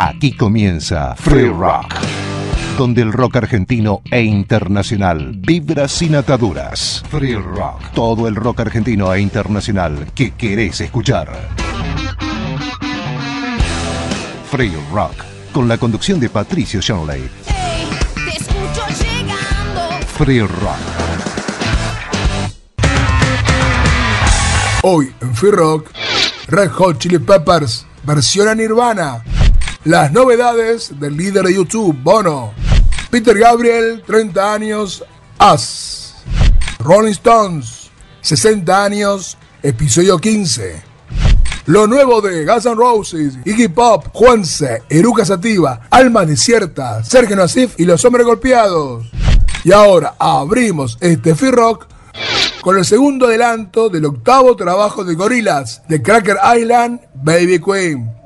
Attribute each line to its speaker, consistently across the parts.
Speaker 1: Aquí comienza Free Rock, donde el rock argentino e internacional vibra sin ataduras. Free Rock, todo el rock argentino e internacional que querés escuchar. Free Rock, con la conducción de Patricio Shanley.
Speaker 2: Hey, te escucho llegando.
Speaker 1: Free Rock.
Speaker 3: Hoy en Free Rock, Red Hot Chili Peppers, versión a Nirvana. Las novedades del líder de YouTube, Bono. Peter Gabriel, 30 años, As. Rolling Stones, 60 años, episodio 15. Lo nuevo de Guns N' Roses, Iggy Pop, Juanse, Eruca Sativa, Alma Desierta, Sergio Nasif y Los Hombres Golpeados. Y ahora abrimos este Free Rock con el segundo adelanto del octavo trabajo de Gorillaz de Cracker Island, Baby Queen.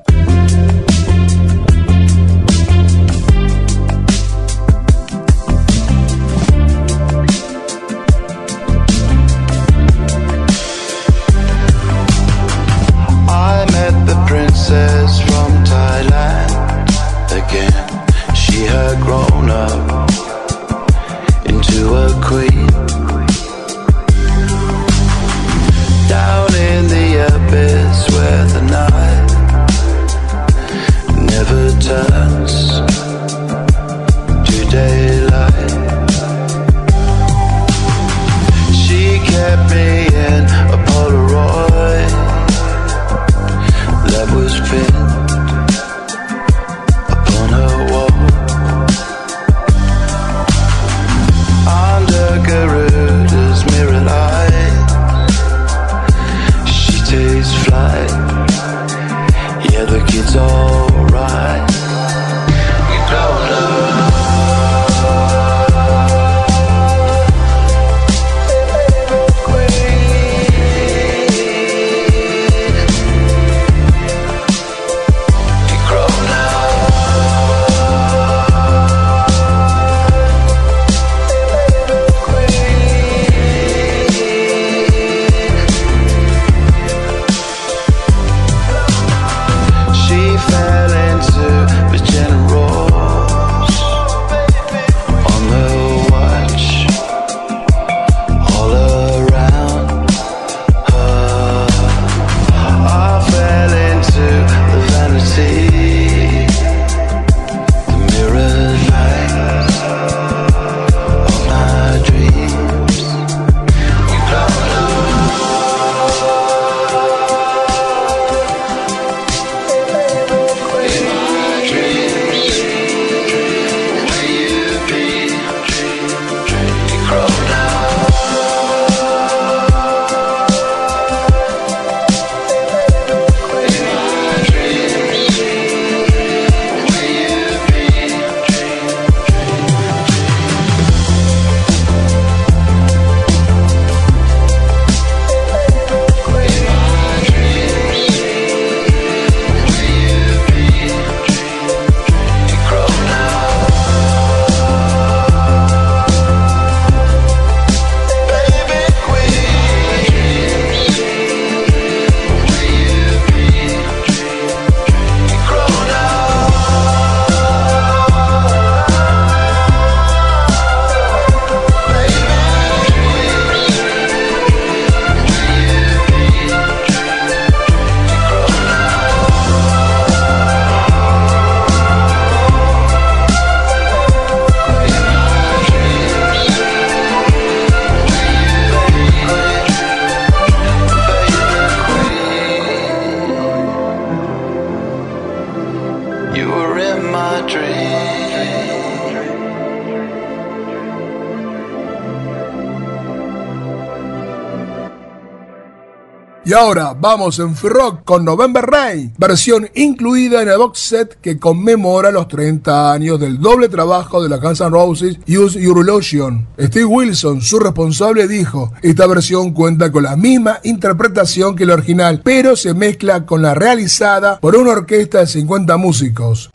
Speaker 3: Y ahora vamos en Rock con November Rain, versión incluida en el box set que conmemora los 30 años del doble trabajo de la Guns N' Roses Use Your Illusion. Steve Wilson, su responsable, dijo, esta versión cuenta con la misma interpretación que la original, pero se mezcla con la realizada por una orquesta de 50 músicos.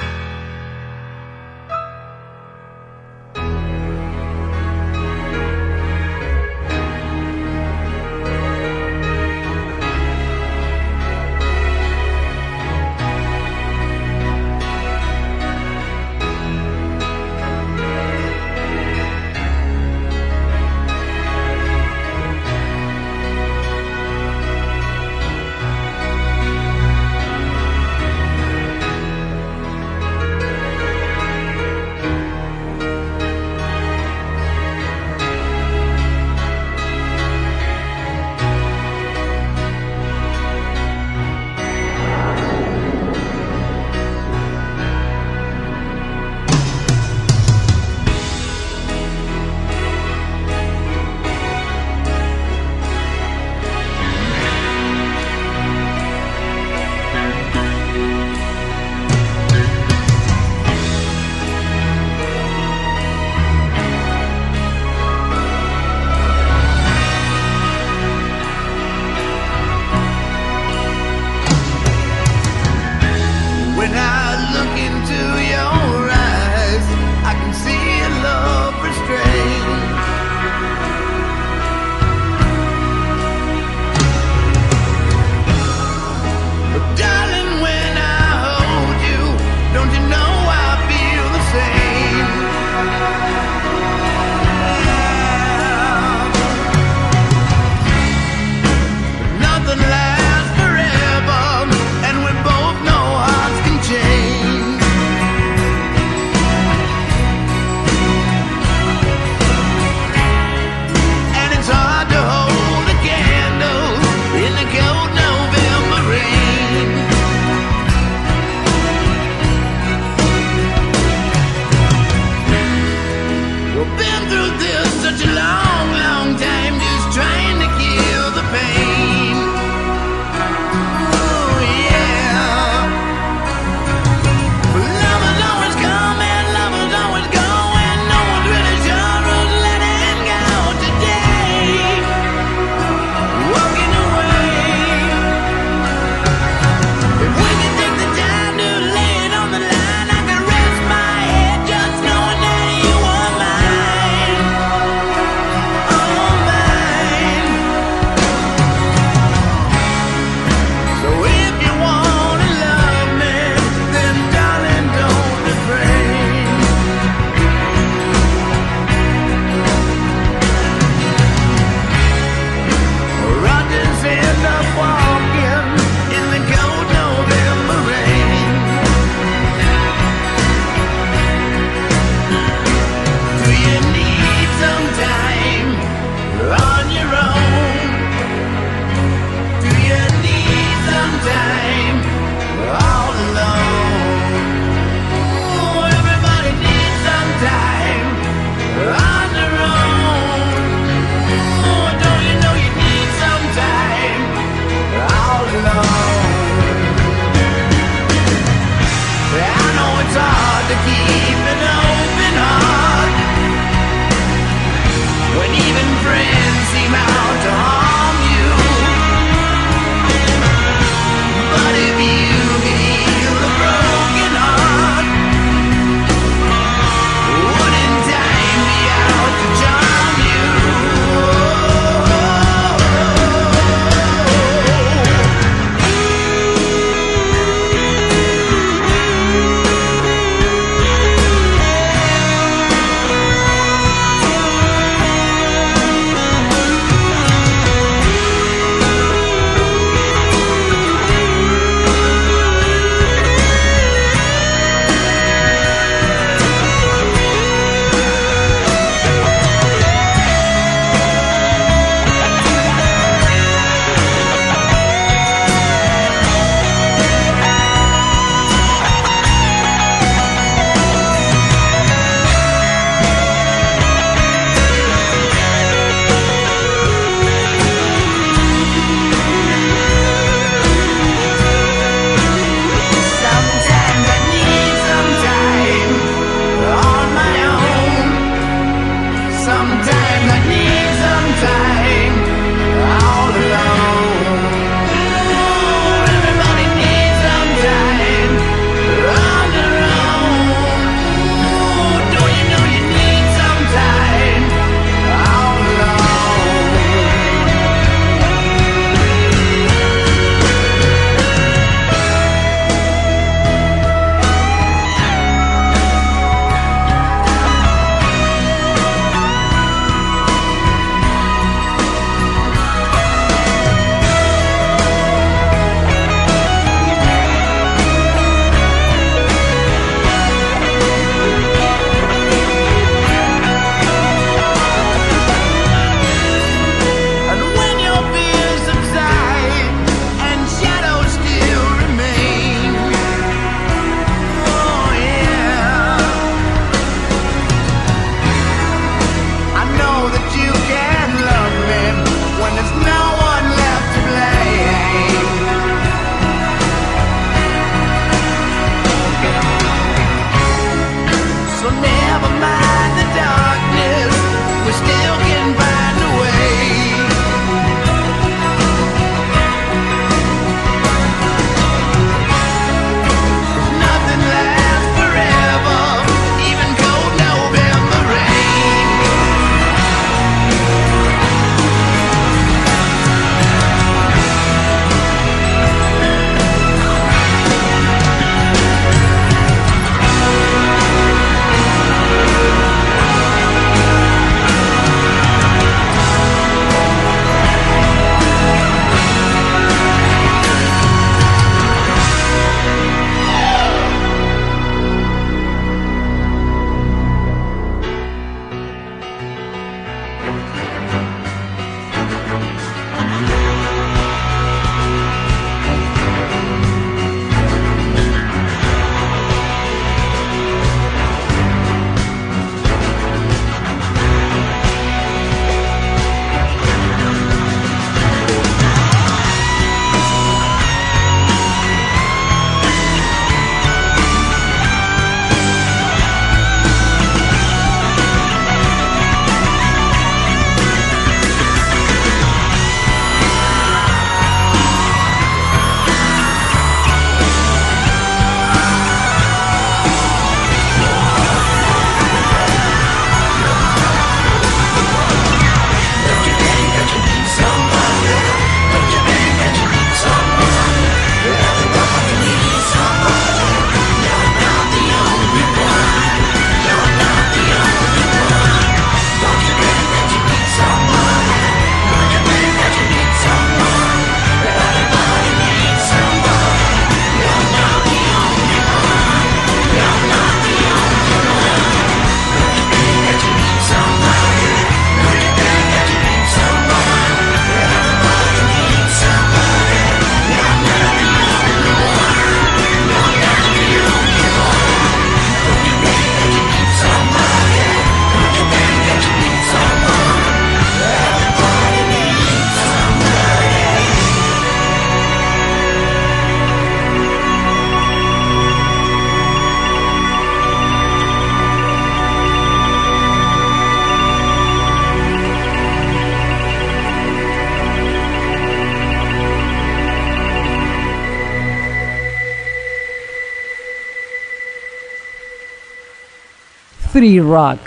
Speaker 4: Iraq.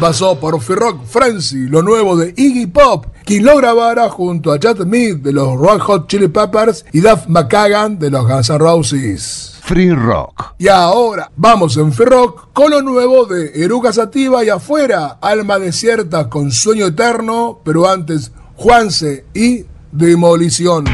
Speaker 4: pasó por
Speaker 5: Free Rock
Speaker 6: Frenzy,
Speaker 7: lo nuevo de Iggy Pop, quien lo grabara junto a Chad Smith de los Rock Hot Chili Peppers y Duff McKagan de los Guns N' Roses.
Speaker 1: Free Rock.
Speaker 7: Y ahora vamos en Free Rock con lo nuevo de Eruca Sativa y afuera, Alma Desierta con Sueño Eterno, pero antes Juanse y Demolición.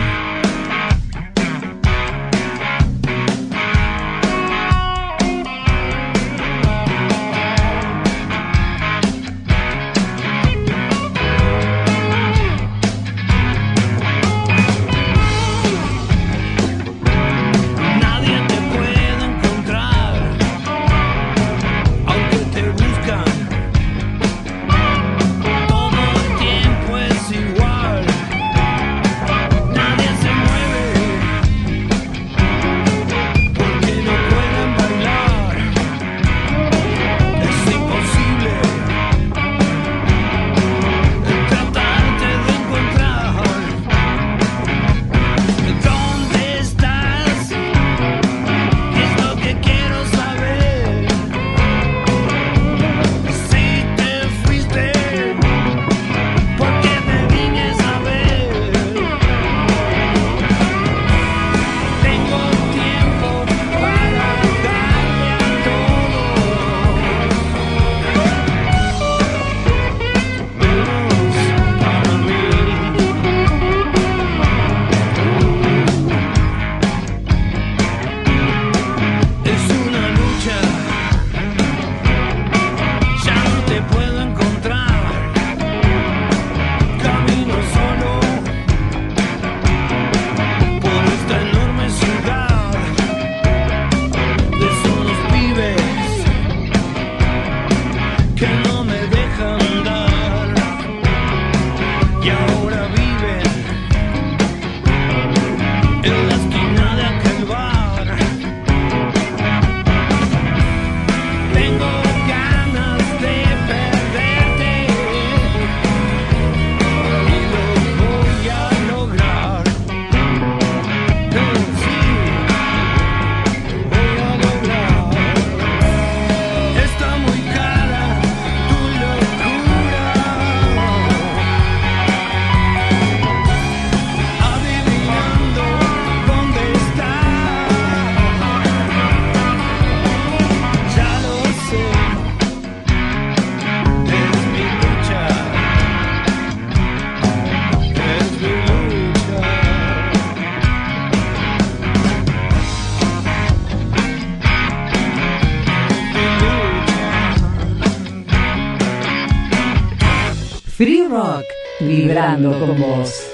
Speaker 8: Vibrando con vos.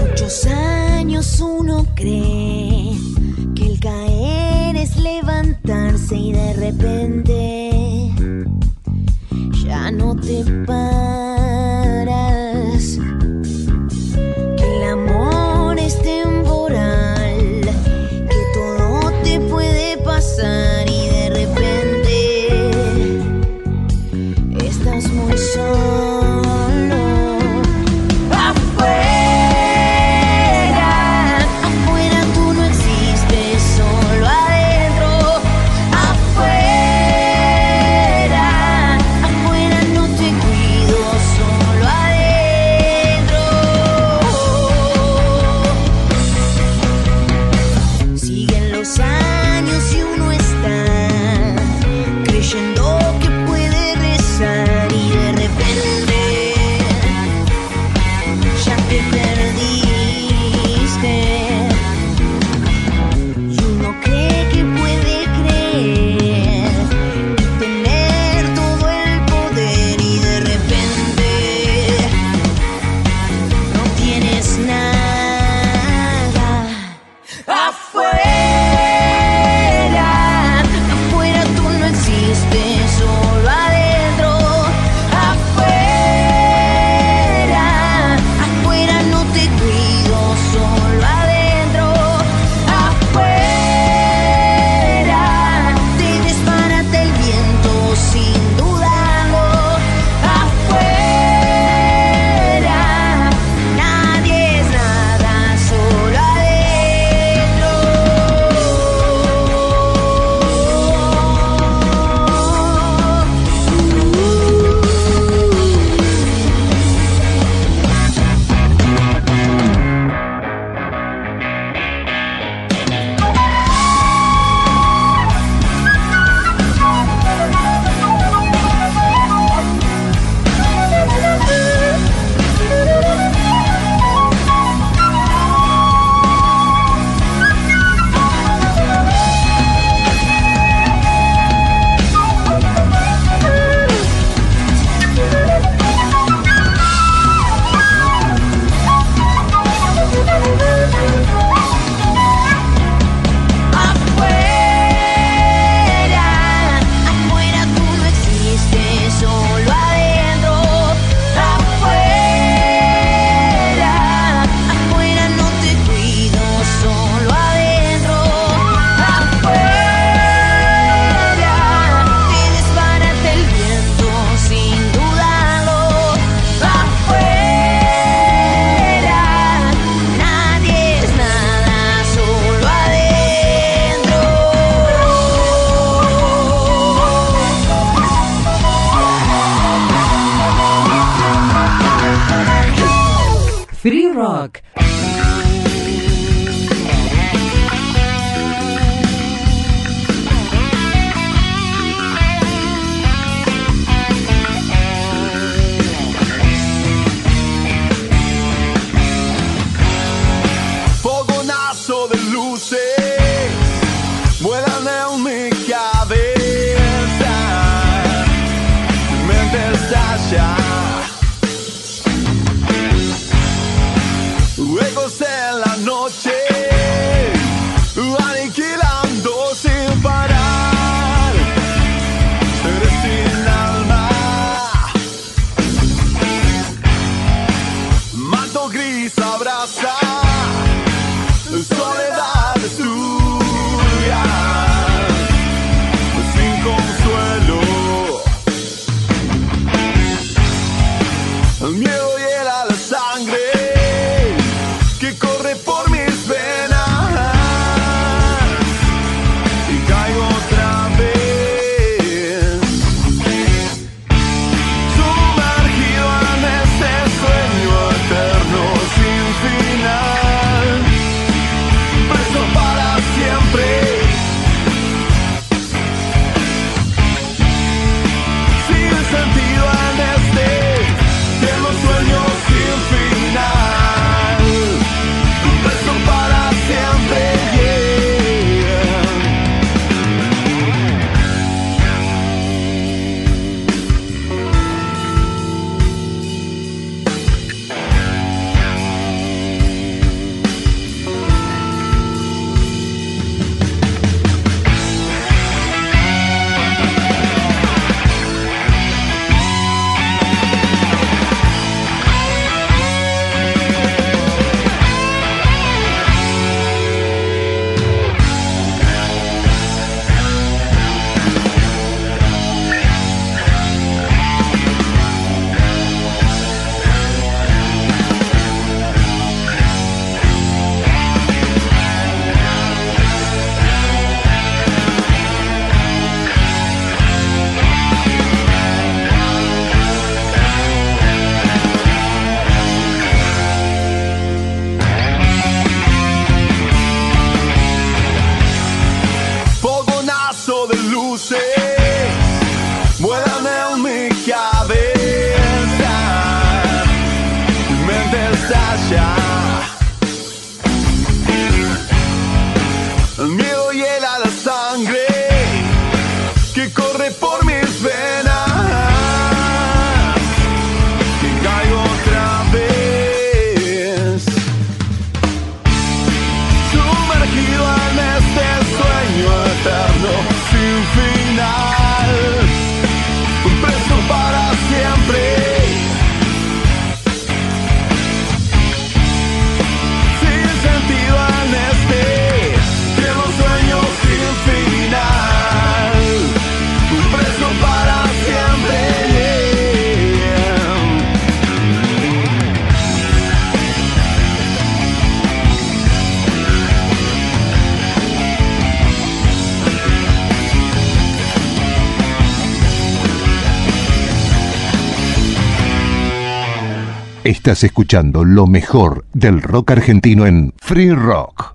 Speaker 9: Muchos años uno cree Фрирок Estás
Speaker 10: escuchando lo mejor del rock argentino en Free Rock.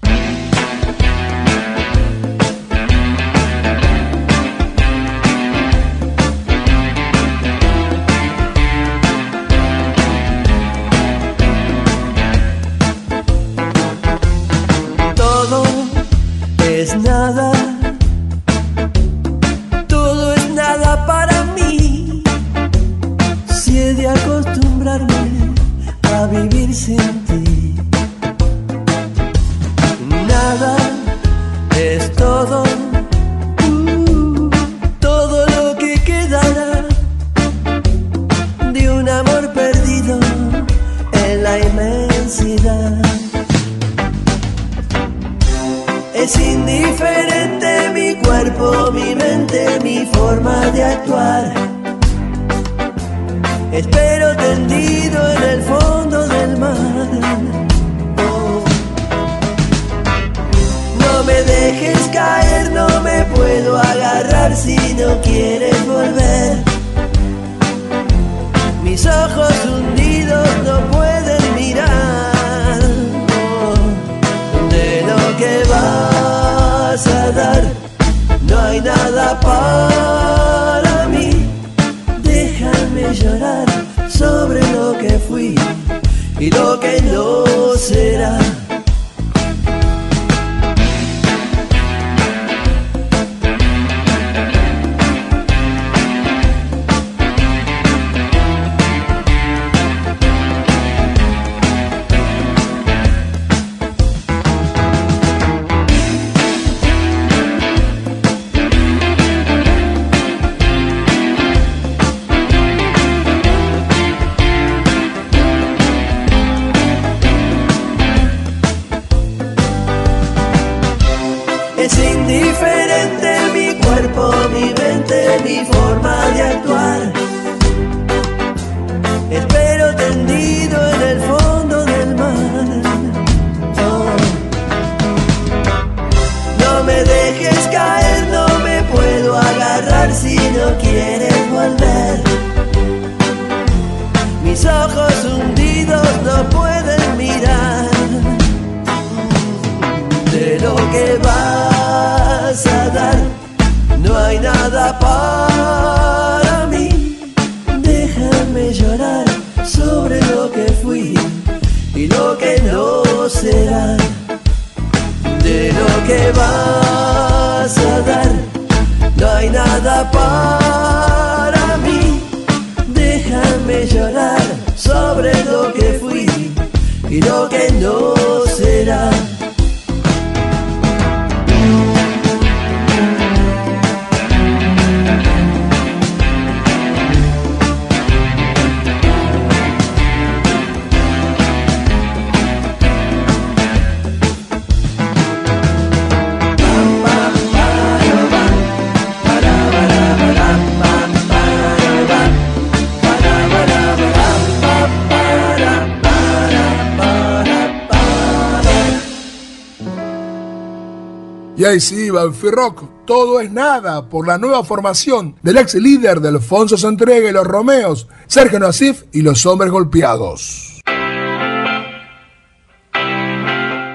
Speaker 6: rock Todo es Nada por la nueva formación del ex líder de Alfonso Santrega y los Romeos, Sergio Nasif y los Hombres Golpeados.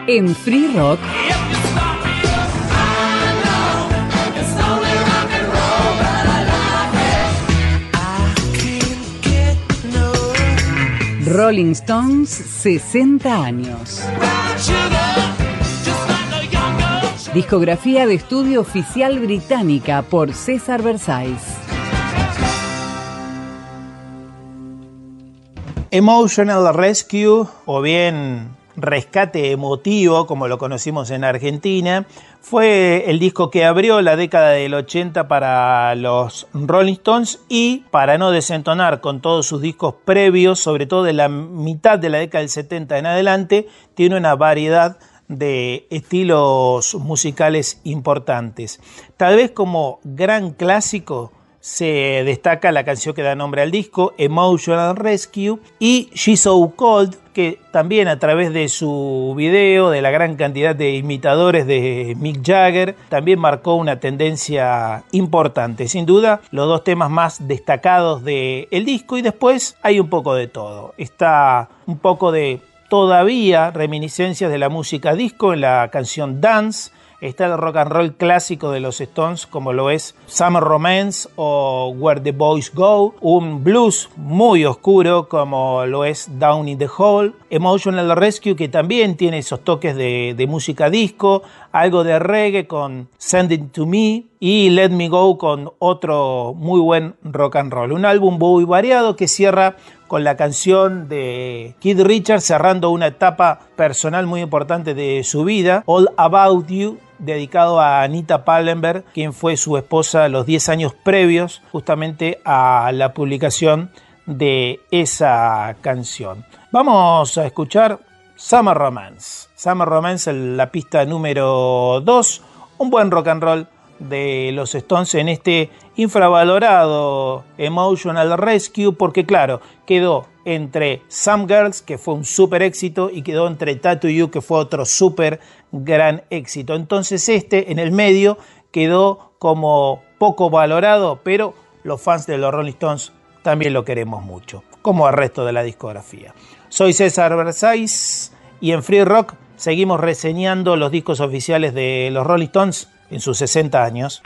Speaker 8: En Free Rock. Rolling Stones 60 años. Discografía de estudio oficial británica por César Versailles.
Speaker 11: Emotional Rescue o bien Rescate Emotivo, como lo conocimos en Argentina, fue el disco que abrió la década del 80 para los Rolling Stones y para no desentonar con todos sus discos previos, sobre todo de la mitad de la década del 70 en adelante, tiene una variedad de estilos musicales importantes. Tal vez como gran clásico se destaca la canción que da nombre al disco, Emotional Rescue, y She's So Cold, que también a través de su video, de la gran cantidad de imitadores de Mick Jagger, también marcó una tendencia importante. Sin duda, los dos temas más destacados del de disco y después hay un poco de todo. Está un poco de todavía reminiscencias de la música disco en la canción Dance, está el rock and roll clásico de los Stones como lo es Summer Romance o Where the Boys Go, un blues muy oscuro como lo es Down in the Hole, Emotional Rescue que también tiene esos toques de, de música disco, algo de reggae con Send It to Me y Let Me Go con otro muy buen rock and roll. Un álbum muy variado que cierra con la canción de Kid Richards cerrando una etapa personal muy importante de su vida, All About You, dedicado a Anita Pallenberg, quien fue su esposa los 10 años previos justamente a la publicación de esa canción. Vamos a escuchar Summer Romance. Summer Romance en la pista número 2, un buen rock and roll de los Stones en este infravalorado Emotional Rescue, porque claro, quedó entre Some Girls, que fue un super éxito, y quedó entre Tattoo You, que fue otro super gran éxito. Entonces este, en el medio, quedó como poco valorado, pero los fans de los Rolling Stones también lo queremos mucho, como el resto de la discografía. Soy César Versailles y en Free Rock seguimos reseñando los discos oficiales de los Rolling Stones en sus 60 años.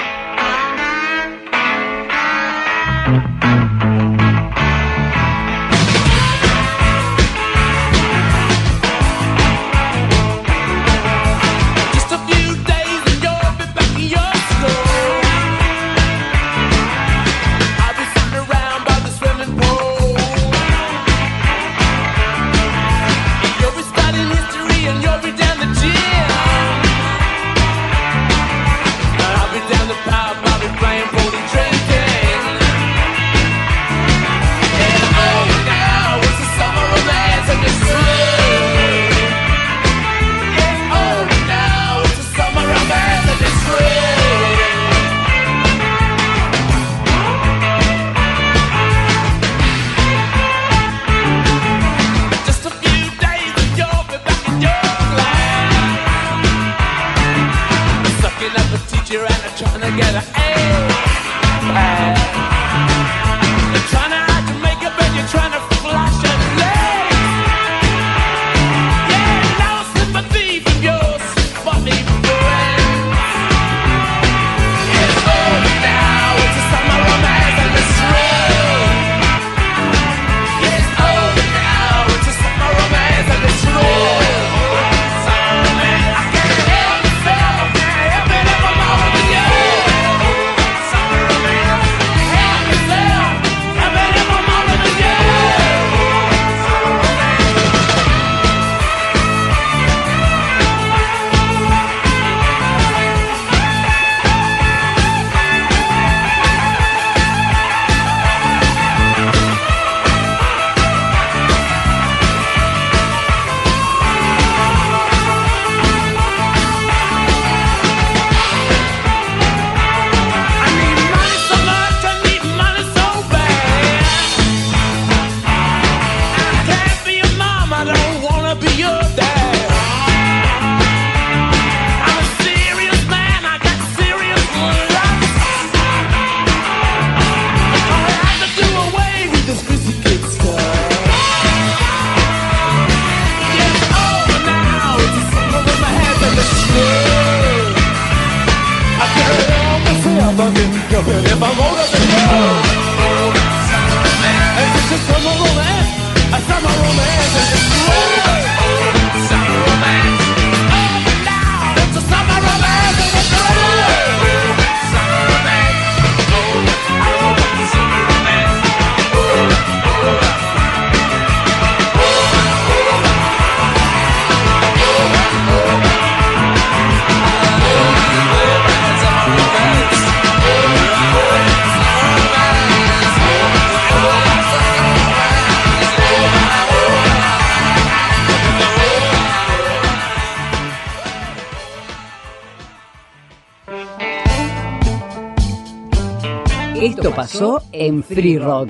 Speaker 8: Pasó en Free Rock.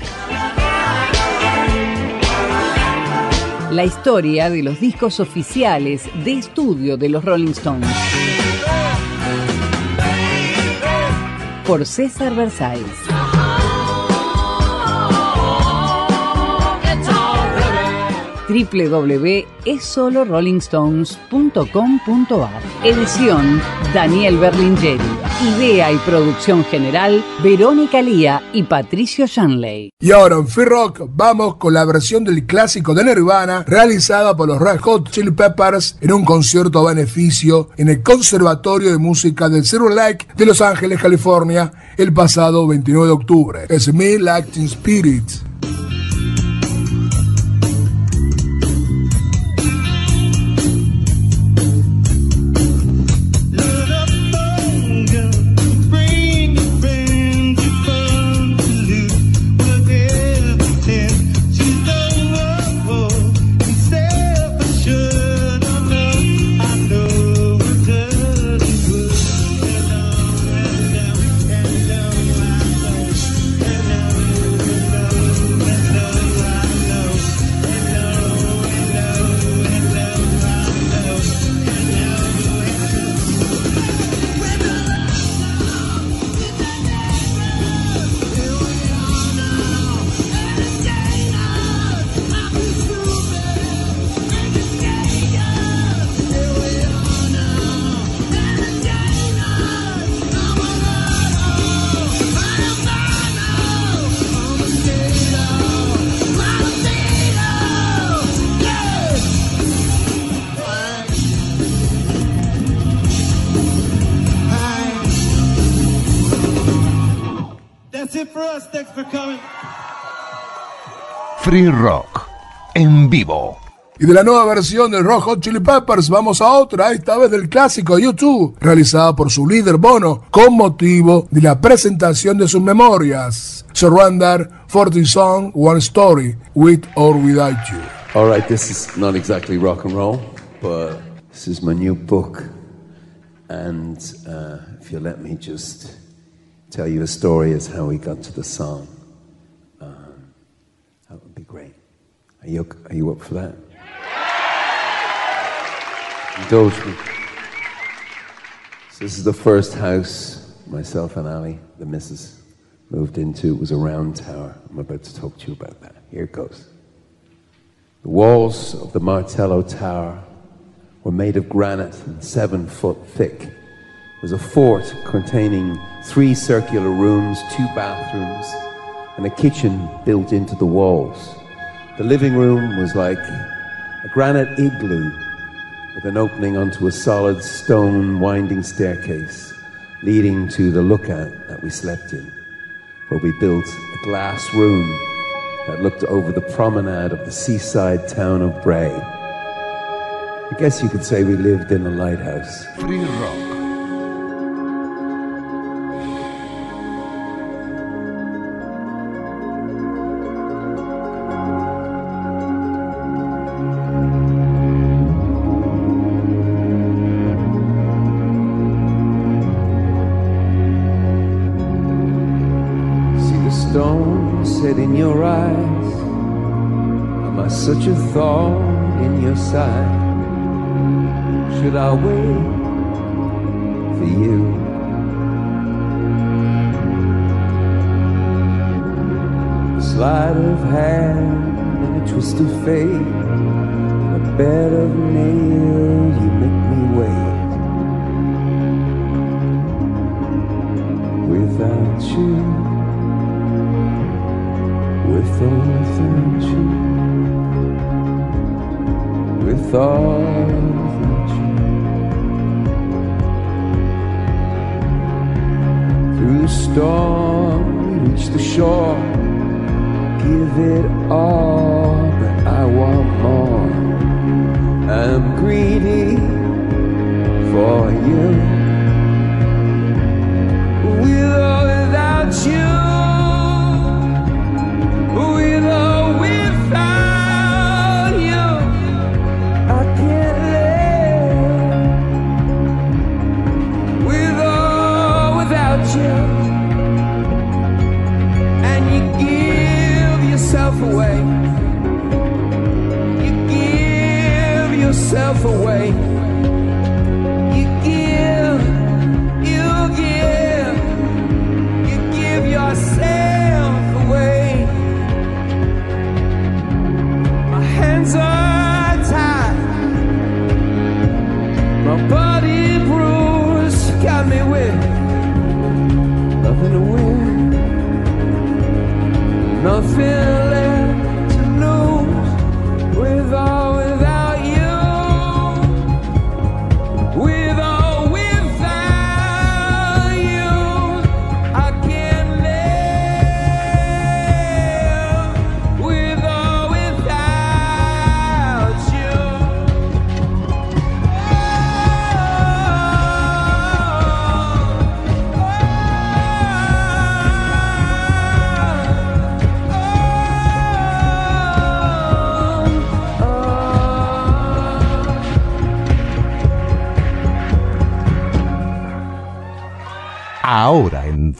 Speaker 8: La historia de los discos oficiales de estudio de los Rolling Stones. Por César Versáez. www.esolorollingstones.com.ar Edición Daniel Berlingeri. Idea y producción general Verónica Lía y Patricio Shanley.
Speaker 6: Y ahora en Free Rock vamos con la versión del clásico de Nirvana realizada por los Red Hot Chili Peppers en un concierto a beneficio en el Conservatorio de Música del Silver Lake de Los Ángeles, California, el pasado 29 de octubre. Es Me Teen Spirit.
Speaker 10: Free Rock. En vivo.
Speaker 6: Y de la nueva versión del Rock Hot Chili Peppers vamos a otra, esta vez del clásico YouTube, realizada por su líder Bono, con motivo de la presentación de sus memorias. Surrender, 40 Song, One Story, With or Without You.
Speaker 12: All right, this is not exactly rock and roll, but this is my new book. And uh, if you let me just tell you a story as how we got to the song, um, that would be great. Are you, are you up for that? Indulge me. So this is the first house myself and Ali, the missus, moved into. It was a round tower. I'm about to talk to you about that. Here it goes. The walls of the Martello Tower were made of granite and seven foot thick. Was a fort containing three circular rooms, two bathrooms, and a kitchen built into the walls. The living room was like a granite igloo with an opening onto a solid stone winding staircase leading to the lookout that we slept in, where we built a glass room that looked over the promenade of the seaside town of Bray. I guess you could say we lived in a lighthouse.
Speaker 10: Free Rock.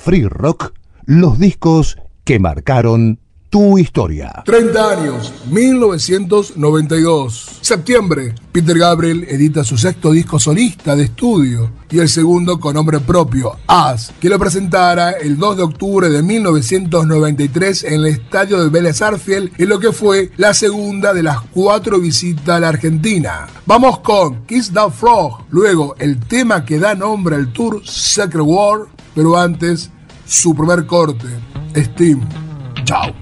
Speaker 1: Free Rock los discos que marcaron tu historia.
Speaker 13: 30 años, 1992. Septiembre, Peter Gabriel edita su sexto disco solista de estudio y el segundo con nombre propio, As, que lo presentara el 2 de octubre de 1993 en el estadio de Vélez Arfiel, en lo que fue la segunda de las cuatro visitas a la Argentina. Vamos con Kiss the Frog, luego el tema que da nombre al tour Sacred War, pero antes su primer corte. Steam. Chao.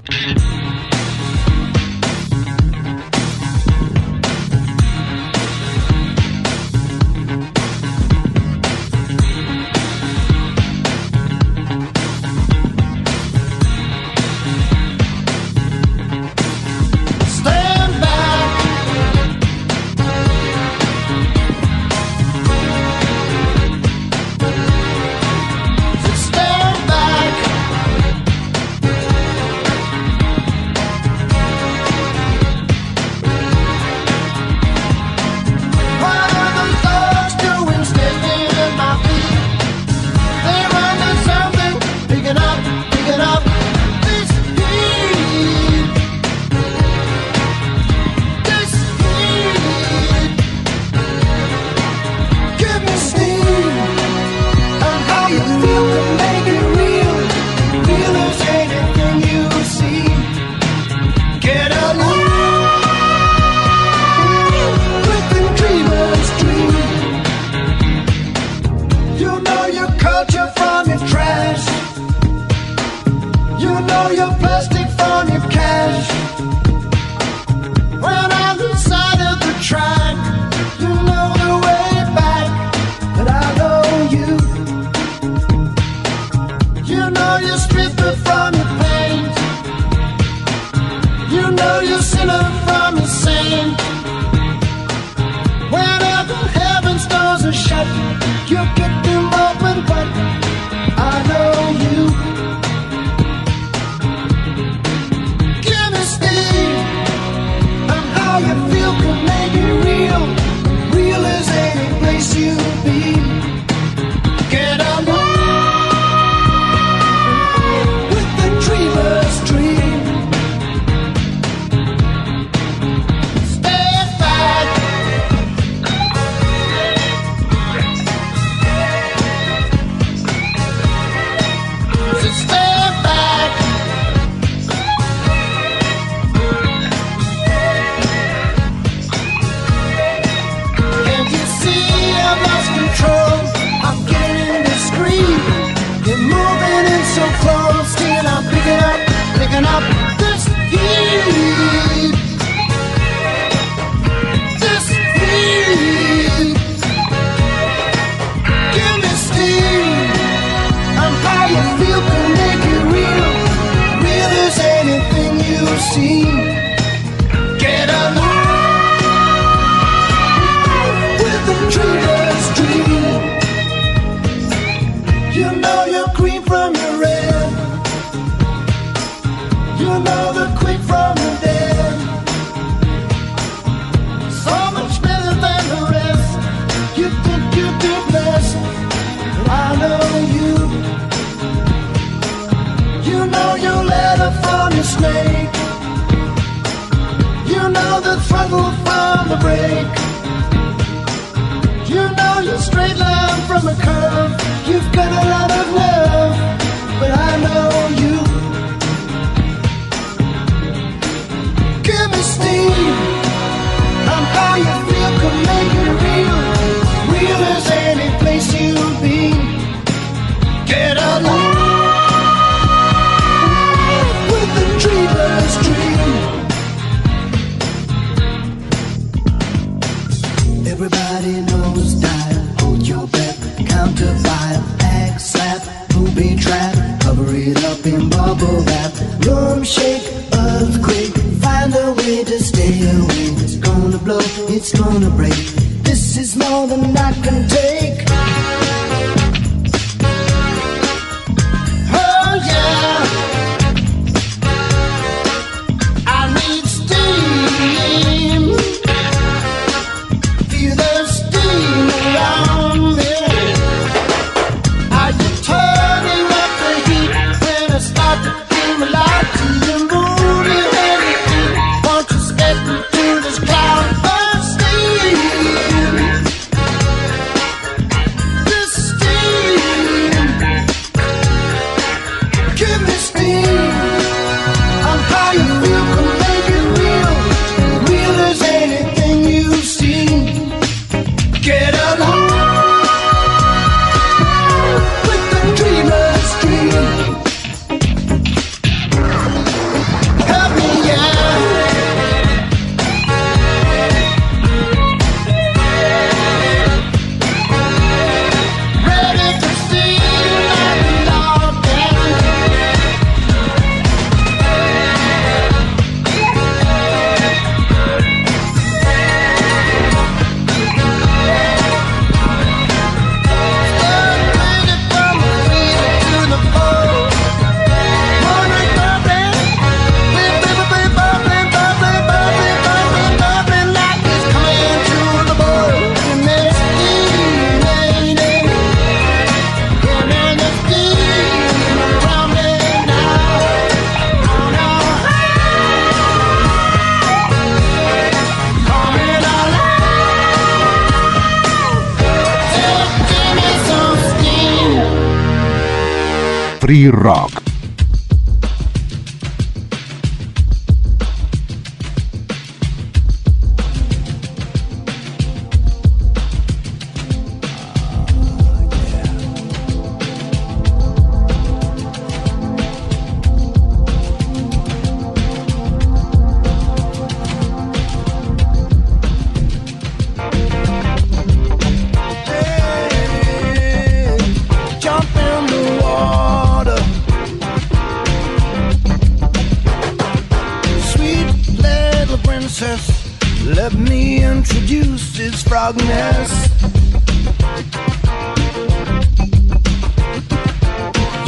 Speaker 13: Frog.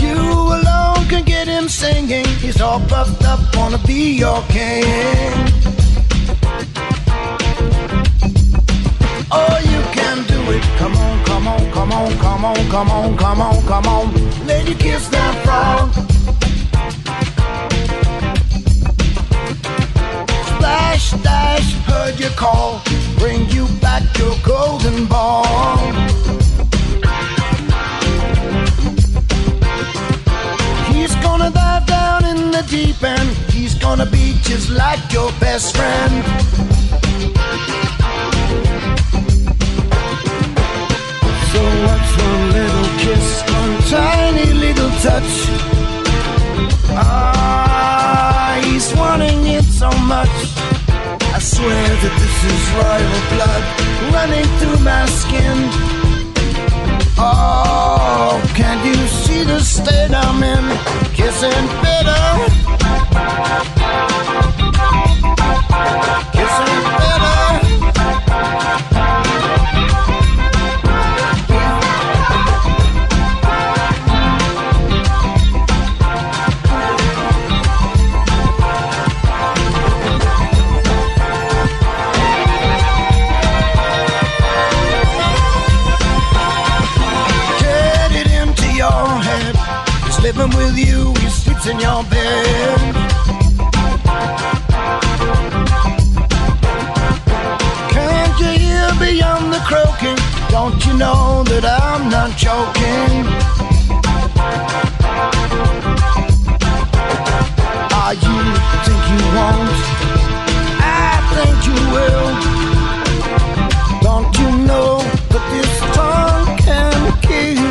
Speaker 13: You alone can get him singing. He's all puffed up, wanna be your king. Oh, you can do it. Come on, come on, come on, come on, come on, come on, come on. Lady, kiss that frog. Splash, dash, heard your call. Bring you back your golden ball. He's gonna dive down in the deep end. He's gonna be just like your best friend. So what's one little kiss, one tiny little touch? Ah, he's wanting it so much. I swear that this is royal blood running through my skin. Oh, can't you see the state I'm in? Kissing bitter. I'm not joking. Are you think you won't? I think you will. Don't you know that this tongue can kill?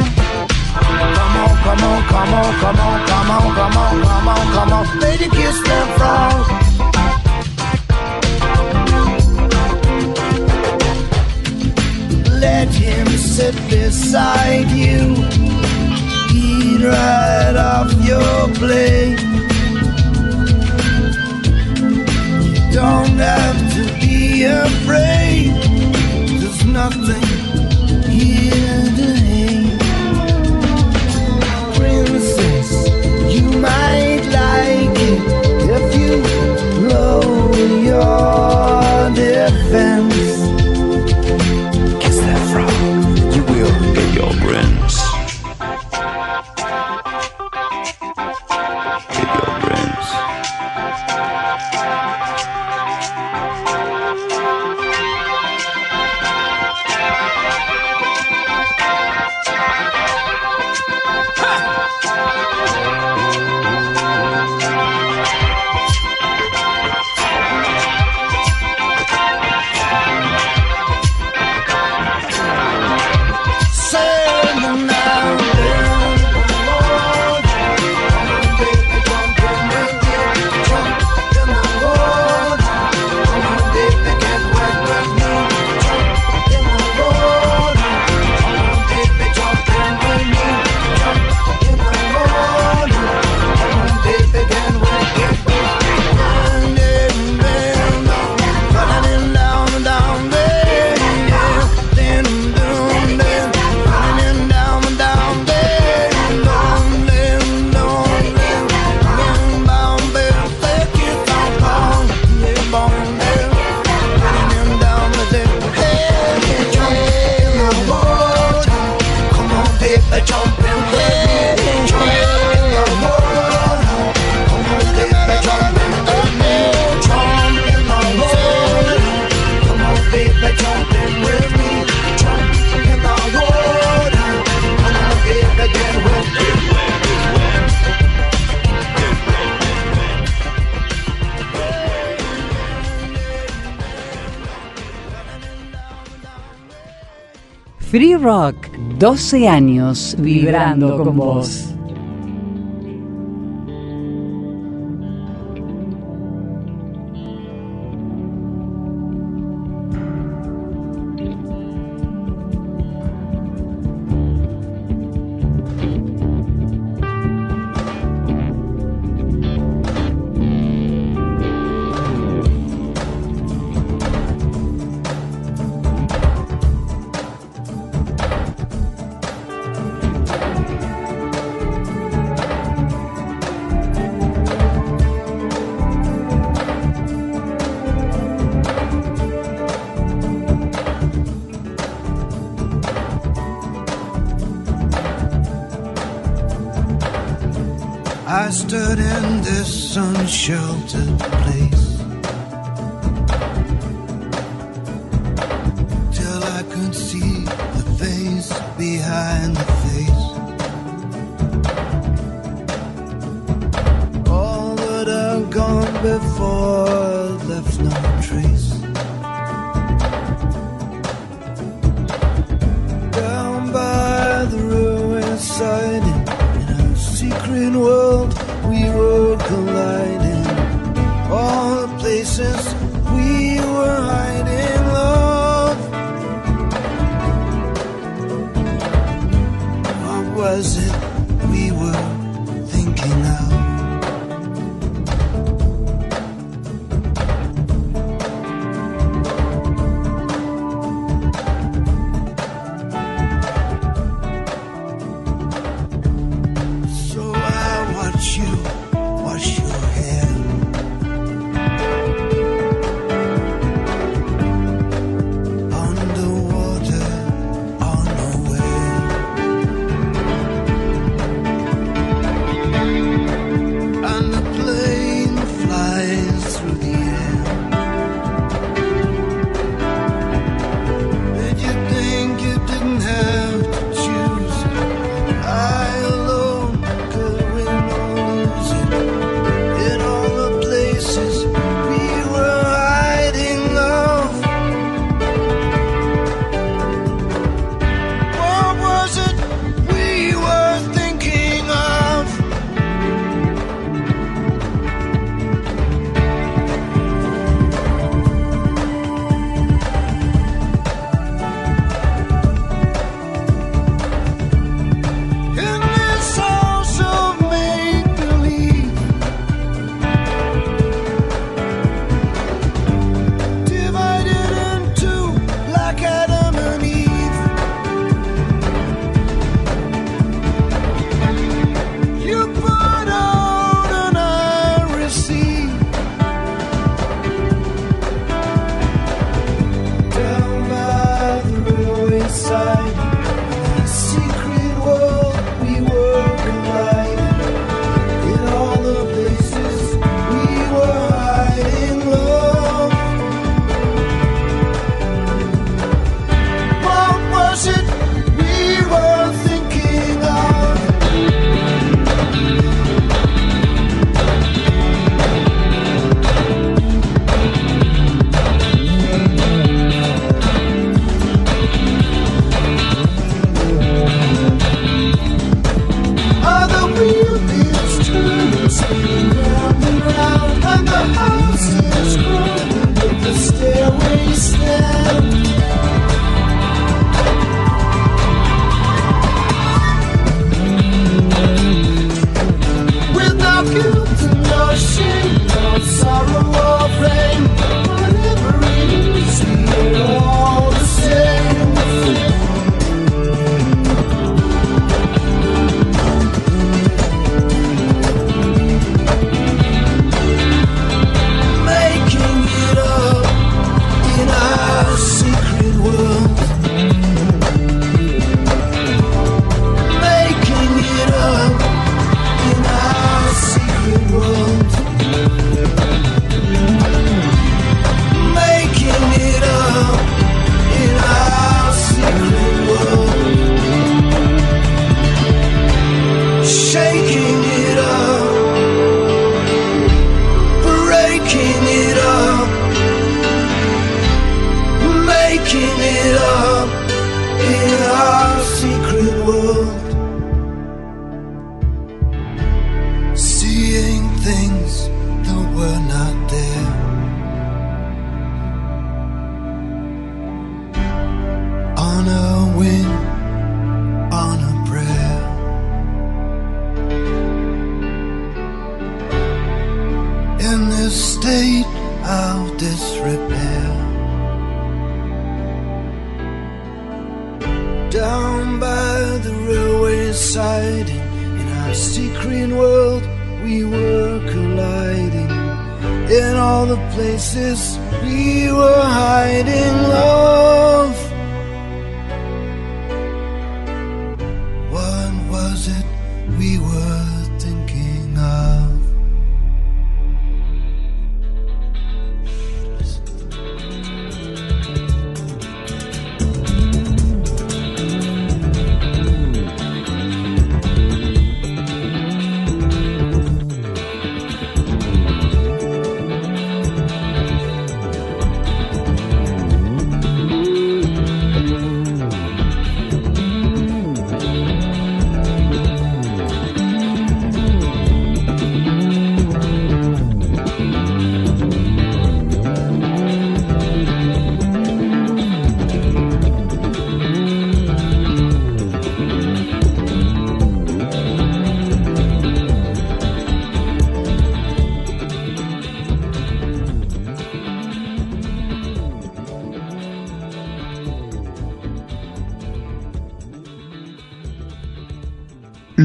Speaker 13: Come on, come on, come on, come on, come on, come on, come on, come on, lady, kiss that frog. and sit beside you. Eat right off your plate. You don't have to be afraid. There's nothing here to hate. Princess, you might like it if you lower your defense.
Speaker 8: rock. 12 años vibrando con vos.
Speaker 13: show.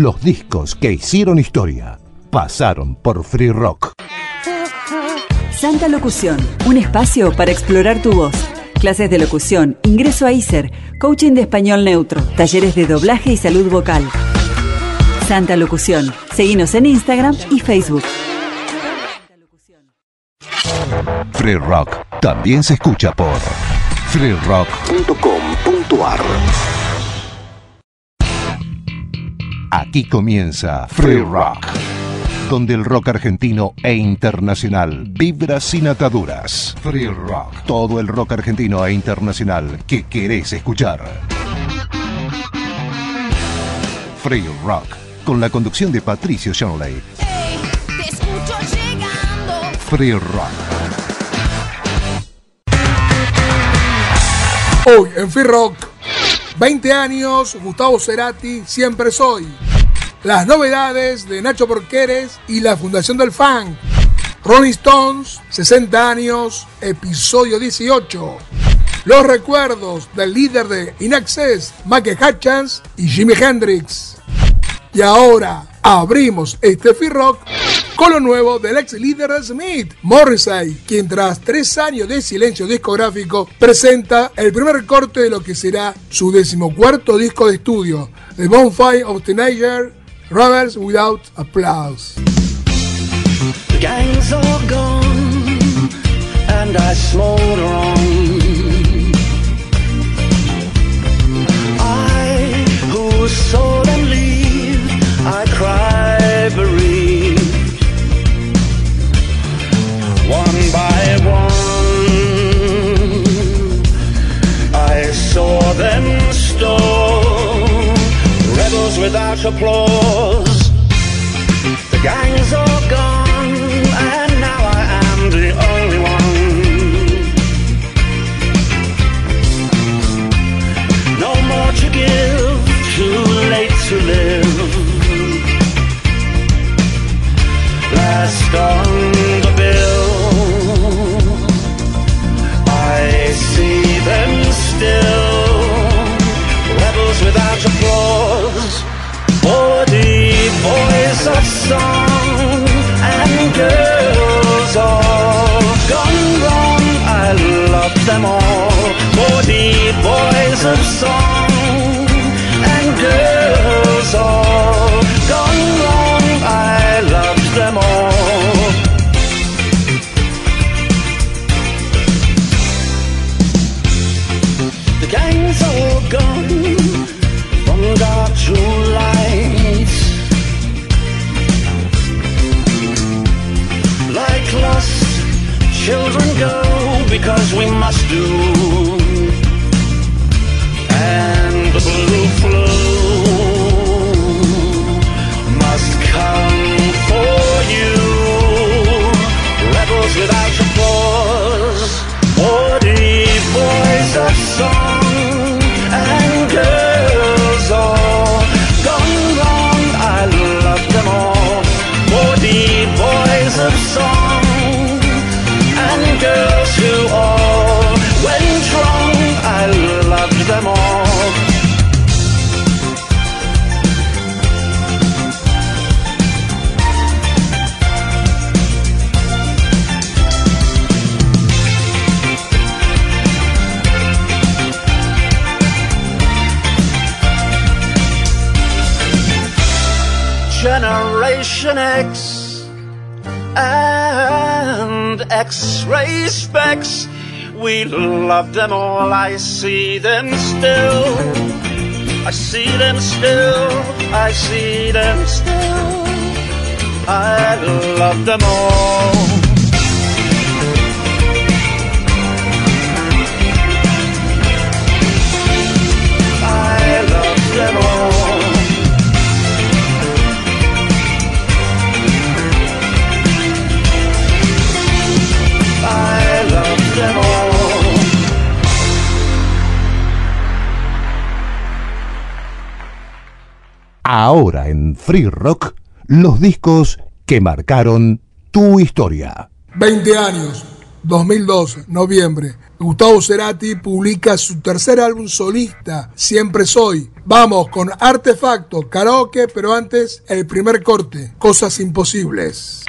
Speaker 1: Los discos que hicieron historia pasaron por Free Rock.
Speaker 14: Santa Locución, un espacio para explorar tu voz. Clases de locución, ingreso a ISER, coaching de español neutro, talleres de doblaje y salud vocal. Santa Locución, seguinos en Instagram y Facebook.
Speaker 1: Free Rock también se escucha por freerock.com.ar. Aquí comienza Free Rock, donde el rock argentino e internacional vibra sin ataduras. Free Rock, todo el rock argentino e internacional que querés escuchar. Free Rock, con la conducción de Patricio Shanley.
Speaker 2: Te escucho llegando.
Speaker 1: Free Rock.
Speaker 6: Hoy en Free Rock, 20 años, Gustavo Cerati, siempre soy. Las novedades de Nacho Porqueres y la Fundación del Fan. Rolling Stones, 60 años, episodio 18. Los recuerdos del líder de In Excess, Mike Hutchins y Jimi Hendrix. Y ahora abrimos este Free Rock con lo nuevo del ex líder de Smith, Morrissey, quien tras tres años de silencio discográfico presenta el primer corte de lo que será su decimocuarto disco de estudio, The Bonfire of Teenager, Rebels Without Applause.
Speaker 15: The gang's all gone, and I smolder on. Without applause. The gang's all gone, boys of song and girls all gone wrong. I love them all. Forty boys of song Generation X and X-ray specs. We love them all. I see them still. I see them still. I see them still. I love them all.
Speaker 1: Ahora en Free Rock, los discos que marcaron tu historia.
Speaker 7: 20 años, 2002, noviembre. Gustavo Cerati publica su tercer álbum solista, Siempre Soy. Vamos con Artefacto, karaoke, pero antes el primer corte, Cosas Imposibles.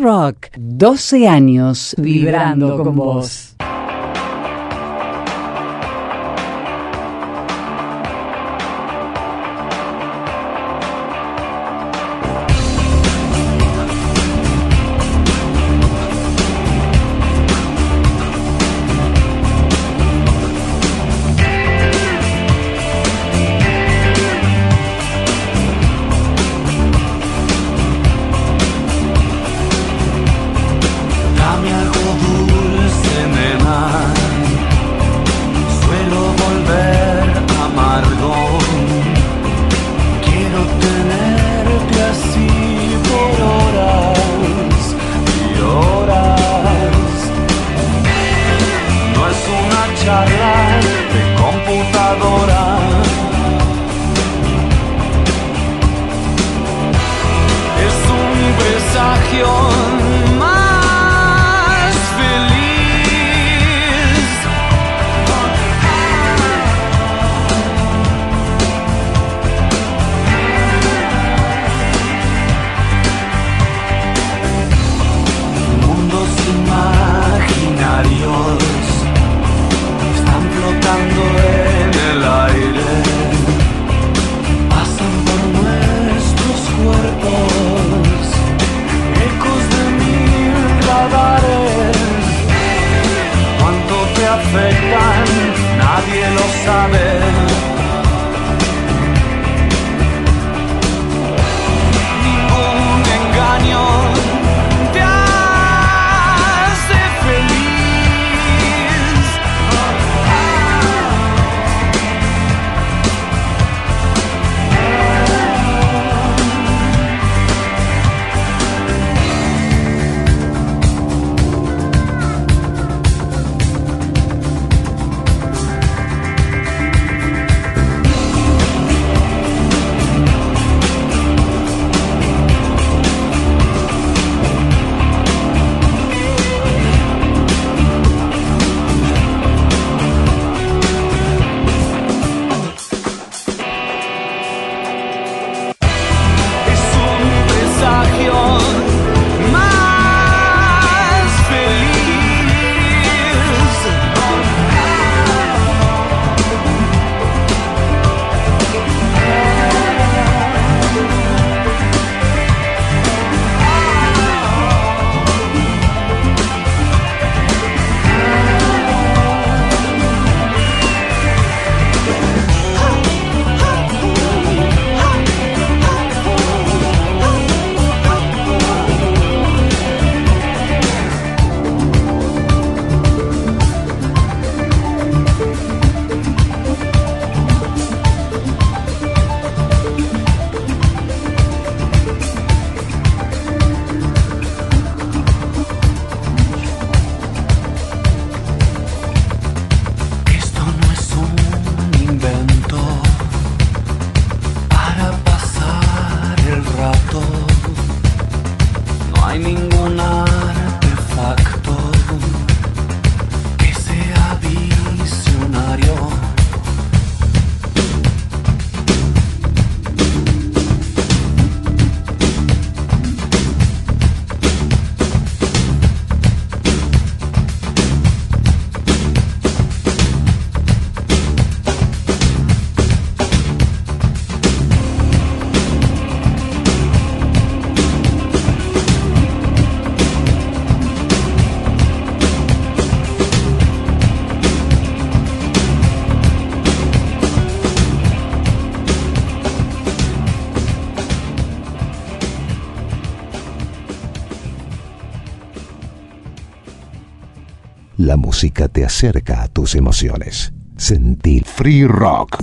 Speaker 8: rock, 12 años vibrando con vos.
Speaker 1: música te acerca a tus emociones. Sentir Free Rock.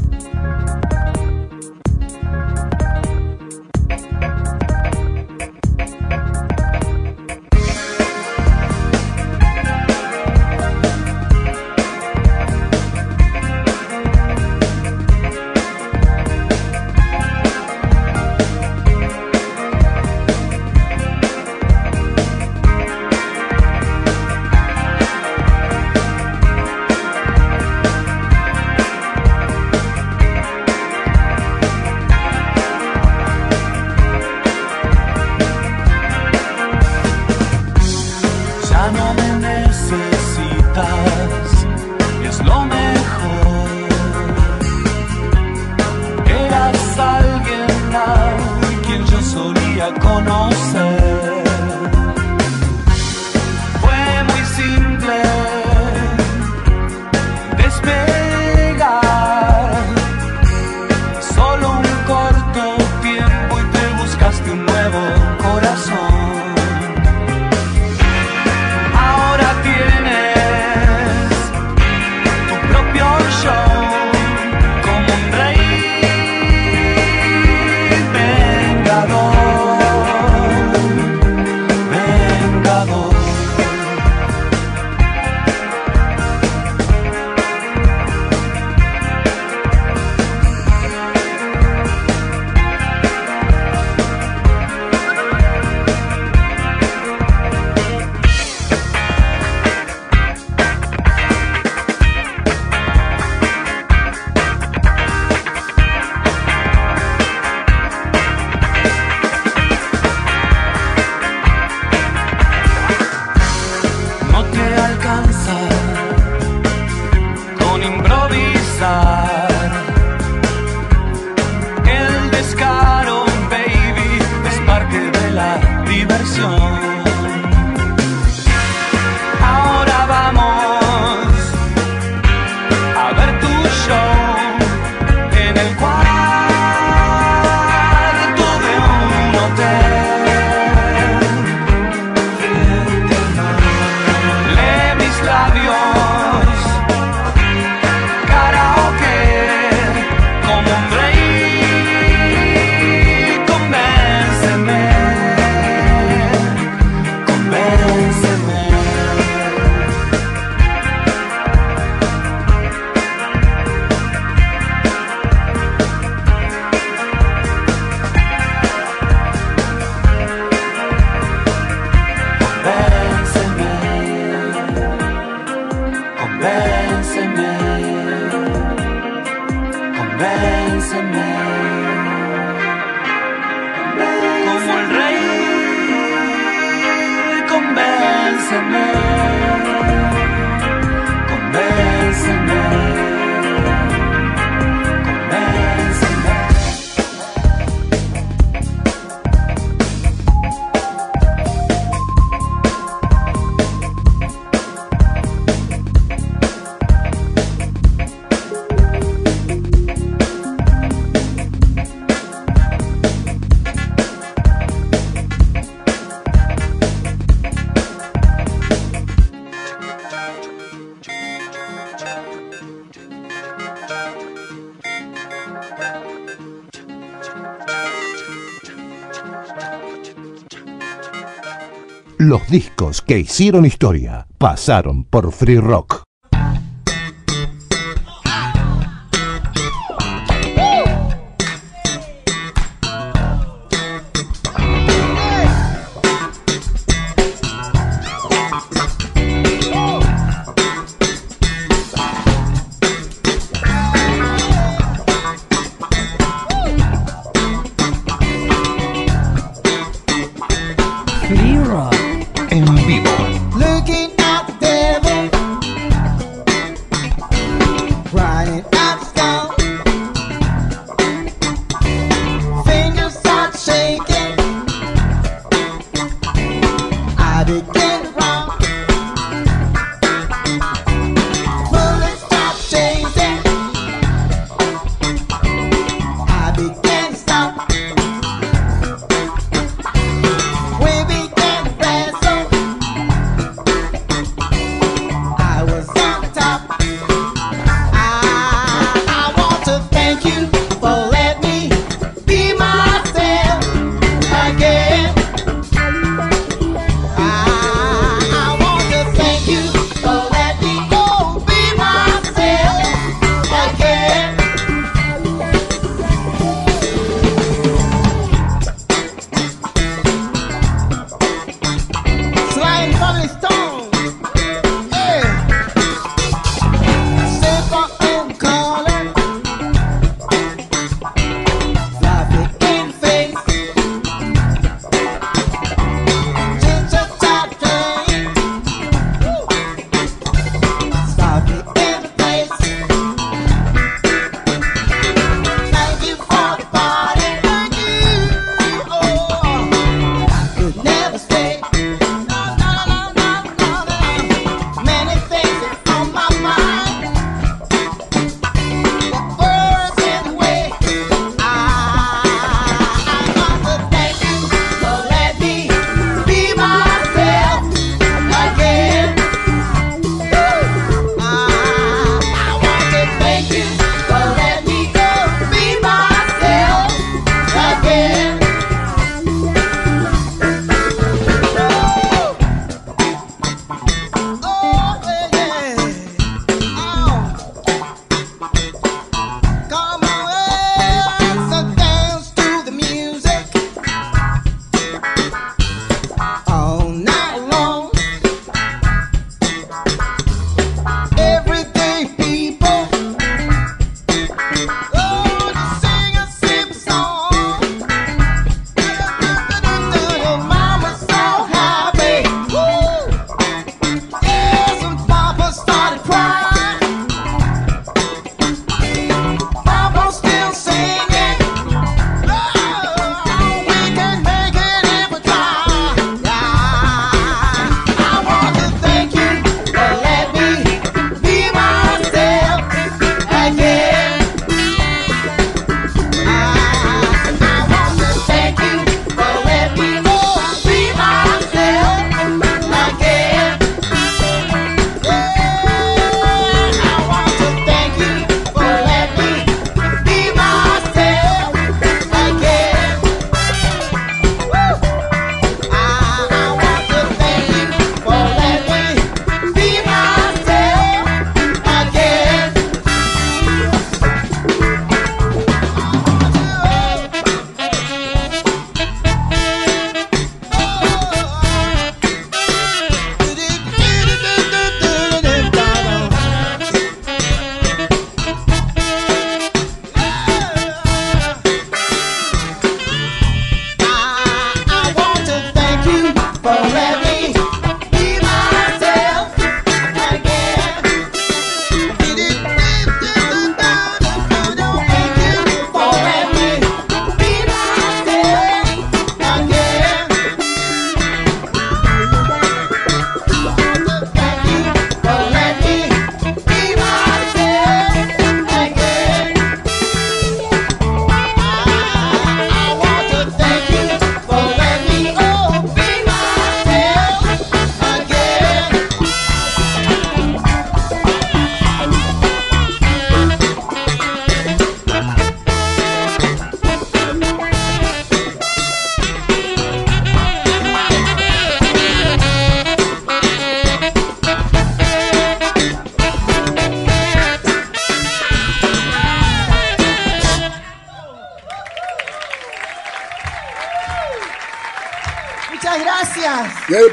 Speaker 13: Los discos que hicieron historia pasaron por Free Rock.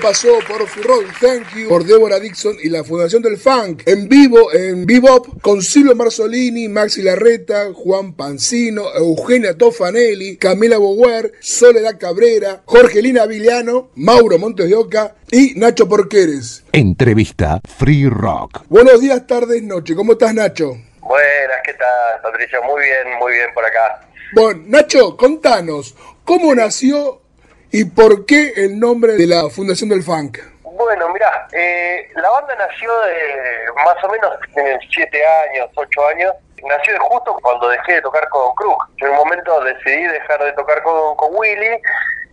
Speaker 6: Pasó por Furrock, Thank You, por Deborah Dixon y la Fundación del Funk. En vivo, en Bebop, con Silvio Marzolini, Maxi Larreta, Juan Pancino, Eugenia Tofanelli, Camila Bower, Soledad Cabrera, Jorgelina Viliano, Mauro Montes de Oca y Nacho Porqueres.
Speaker 10: Entrevista Free Rock.
Speaker 6: Buenos días, tardes, noche. ¿Cómo estás, Nacho?
Speaker 16: Buenas, ¿qué tal, Patricio? Muy bien, muy bien por acá.
Speaker 6: Bueno, Nacho, contanos, ¿cómo nació y por qué el nombre de la Fundación del Funk?
Speaker 16: Bueno, mirá, eh, la banda nació de más o menos en 7 años, 8 años. Nació de justo cuando dejé de tocar con Crook. Yo en un momento decidí dejar de tocar con, con Willy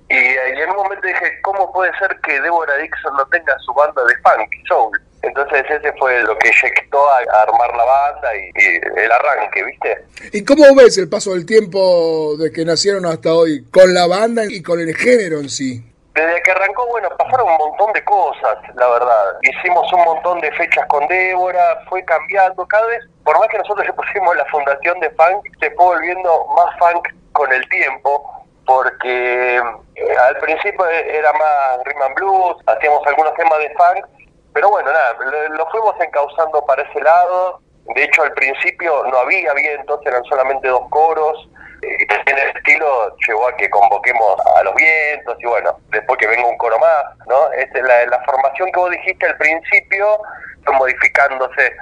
Speaker 16: y, eh, y en un momento dije, ¿cómo puede ser que Deborah Dixon no tenga su banda de funk, soul? Entonces ese fue lo que eyectó a, armar la banda y, y el arranque, ¿viste?
Speaker 6: ¿Y cómo ves el paso del tiempo de que nacieron hasta hoy con la banda y con el género en sí?
Speaker 16: Desde que arrancó, bueno, pasaron un montón de cosas, la verdad. Hicimos un montón de fechas con Débora, fue cambiando cada vez. Por más que nosotros le pusimos la fundación de funk, se fue volviendo más funk con el tiempo, porque eh, al principio era más rhythm and blues, hacíamos algunos temas de funk, pero bueno, nada, lo, lo fuimos encauzando para ese lado. De hecho, al principio no había vientos, eran solamente dos coros. Y también el estilo llevó a que convoquemos a los vientos y bueno, después que venga un coro más, ¿no? Este, la, la formación que vos dijiste al principio fue modificándose.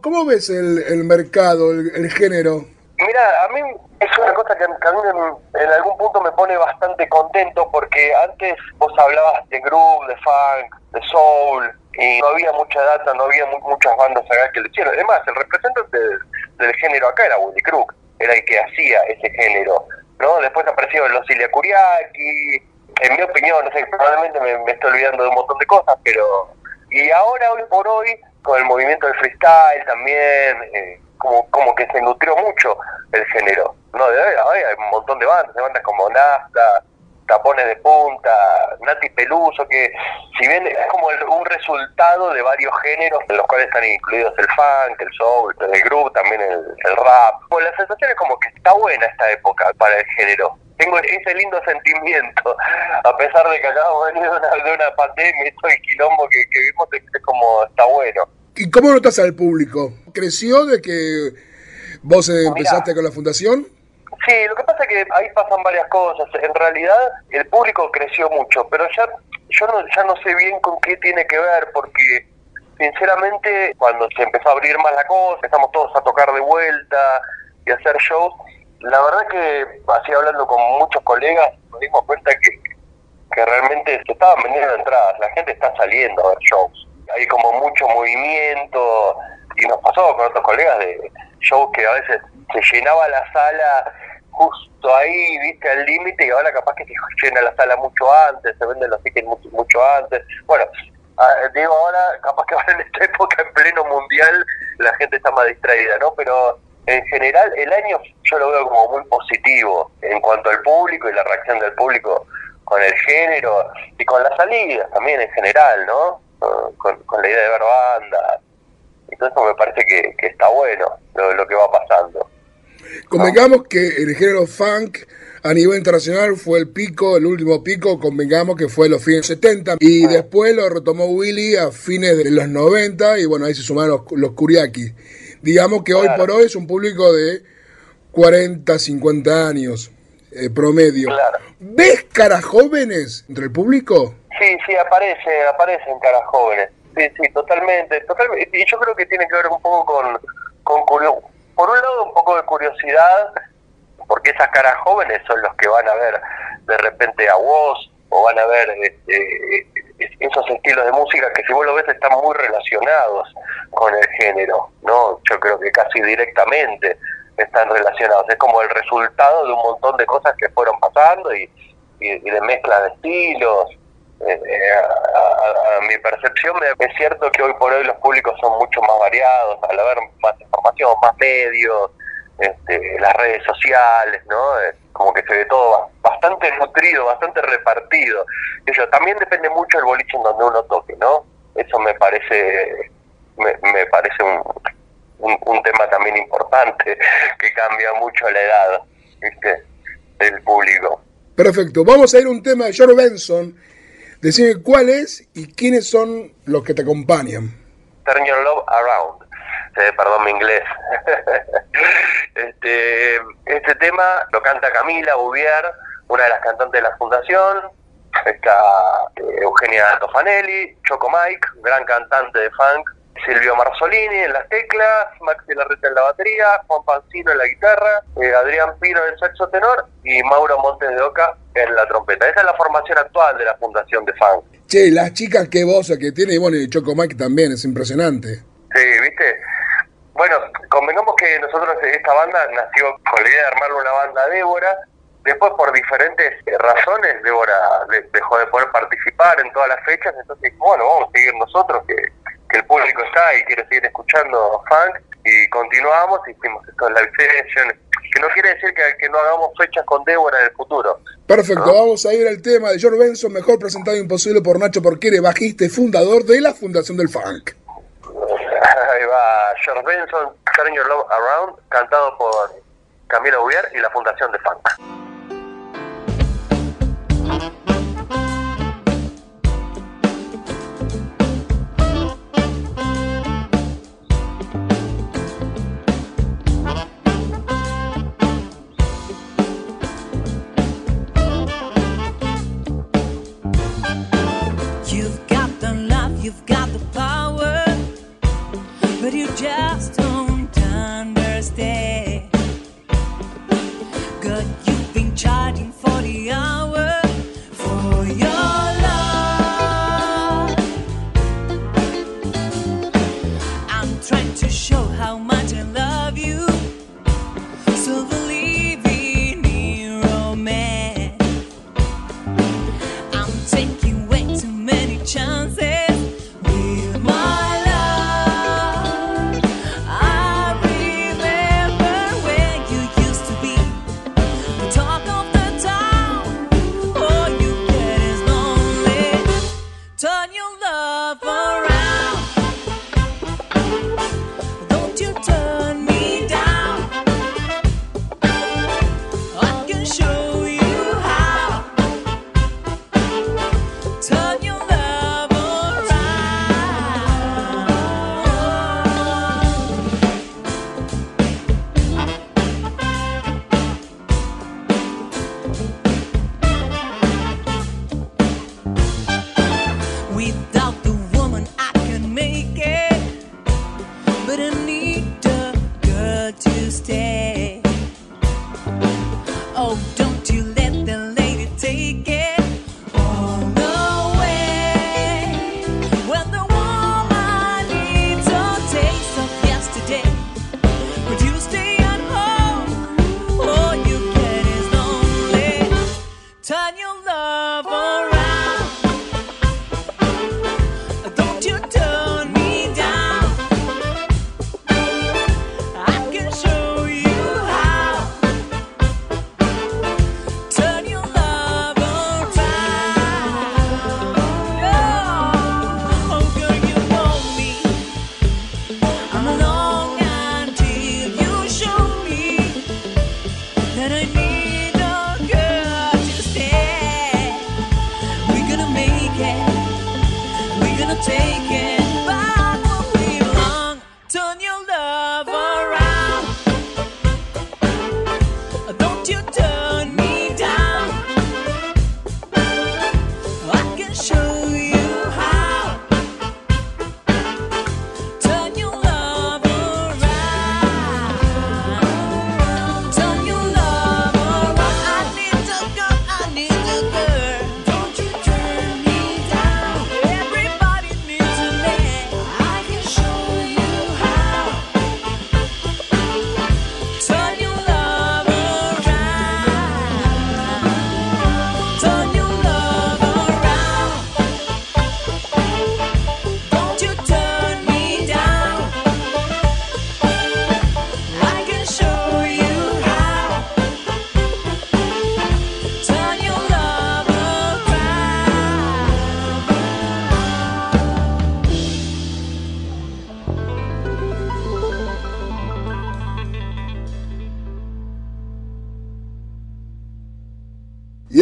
Speaker 6: ¿Cómo ves el, el mercado, el, el género?
Speaker 16: Mira, a mí es una cosa que, que a mí en, en algún punto me pone bastante contento porque antes vos hablabas de groove, de funk, de soul y no había mucha data, no había mu- muchas bandas acá que lo hicieron. Además, el representante del, género acá era Willy Crook, era el que hacía ese género, ¿no? Después aparecieron los Ilya Kuriaki, en mi opinión, no sé, probablemente me, estoy olvidando de un montón de cosas, pero... Y ahora, hoy por hoy, con el movimiento del freestyle también, eh, como, como que se nutrió mucho el género, ¿no? De, hoy hay un montón de bandas, de bandas como Nasta, Tapones de Punta, Nati Peluso, que si bien es como el- un resultado de varios géneros, en los cuales están incluidos el funk, el soul, el groove, también el, el rap. Pues la sensación es como que está buena esta época para el género. Tengo ese lindo sentimiento, a pesar de que acabamos de venir de una, de una pandemia y todo el quilombo que, que vimos, es como está bueno.
Speaker 6: ¿Y cómo notas al público? ¿Creció de que vos eh, empezaste con la fundación?
Speaker 16: Sí, lo que pasa es que ahí pasan varias cosas. En realidad el público creció mucho, pero ya yo no, ya no sé bien con qué tiene que ver, porque sinceramente cuando se empezó a abrir más la cosa, empezamos todos a tocar de vuelta y a hacer shows, la verdad que así hablando con muchos colegas nos dimos cuenta que, que realmente se estaban vendiendo entradas, la gente está saliendo a ver shows. Hay como mucho movimiento y nos pasó con otros colegas de shows que a veces se llenaba la sala justo ahí, viste, al límite y ahora capaz que se llena la sala mucho antes, se venden los tickets mucho, mucho antes. Bueno, ah, digo ahora, capaz que ahora en esta época en pleno mundial la gente está más distraída, ¿no? Pero en general el año yo lo veo como muy positivo en cuanto al público y la reacción del público con el género y con las salidas también en general, ¿no? Con, con la idea de ver bandas. Entonces me parece que, que está bueno lo que va pasando.
Speaker 6: Convengamos que el género funk a nivel internacional fue el pico, el último pico, convengamos que fue los fines 70 y después lo retomó Willy a fines de los 90 y bueno, ahí se sumaron los, los Kuriaki. Digamos que hoy por hoy es un público de 40, 50 años eh, promedio. ¿Ves caras jóvenes entre el público?
Speaker 16: Sí, sí, aparece, aparecen caras jóvenes. Sí, sí, totalmente, totalmente. Y yo creo que tiene que ver un poco con, con por un lado un poco de curiosidad, porque esas caras jóvenes son los que van a ver de repente a vos o van a ver este, esos estilos de música que si vos lo ves están muy relacionados con el género, ¿no? Yo creo que casi directamente están relacionados. Es como el resultado de un montón de cosas que fueron pasando y, y, y de mezcla de estilos. Eh, eh, a, a- a mi percepción es cierto que hoy por hoy los públicos son mucho más variados, al haber más información, más medios, este, las redes sociales, ¿no? Eh, como que se ve todo ba- bastante nutrido, bastante repartido. Eso también depende mucho del boliche en donde uno toque, ¿no? Eso me parece me, me parece un, un, un tema también importante que cambia mucho la edad, ¿viste? Del público.
Speaker 6: Perfecto, vamos a ir a un tema de George Benson. Decime cuál es y quiénes son los que te acompañan.
Speaker 16: Turn Your Love Around. Eh, perdón mi inglés. este, este tema lo canta Camila Bouvier, una de las cantantes de la fundación. Está eh, Eugenia Tofanelli, Choco Mike, gran cantante de funk. Silvio Marzolini en las teclas, Maxi Larreta en la batería, Juan Pancino en la guitarra, eh, Adrián Pino en el saxo tenor y Mauro Montes de Oca en la trompeta. Esa es la formación actual de la Fundación de Funk.
Speaker 6: Che, las chicas qué voz que tiene, y bueno, y Choco Mike también, es impresionante.
Speaker 16: Sí, ¿viste? Bueno, convengamos que nosotros esta banda nació con la idea de armarle una banda Débora. Después, por diferentes eh, razones, Débora de- dejó de poder participar en todas las fechas. Entonces, bueno, vamos a seguir nosotros, que, que el público está y quiere seguir escuchando funk. Y continuamos, hicimos estos live sessions. Que no quiere decir que, que no hagamos fechas con Débora en el futuro.
Speaker 6: Perfecto, vamos a ir al tema de George Benson, mejor presentado imposible por Nacho Porquere, bajista y fundador de la Fundación del Funk.
Speaker 16: Ahí va George Benson, Turn Your Love Around, cantado por Camila Bouvier y la Fundación de Funk.
Speaker 2: You've got the power, but you just don't understand. God, you've been charging for the hour for your love. I'm trying to show how much I love you, so believe in romance. I'm taking way too many chances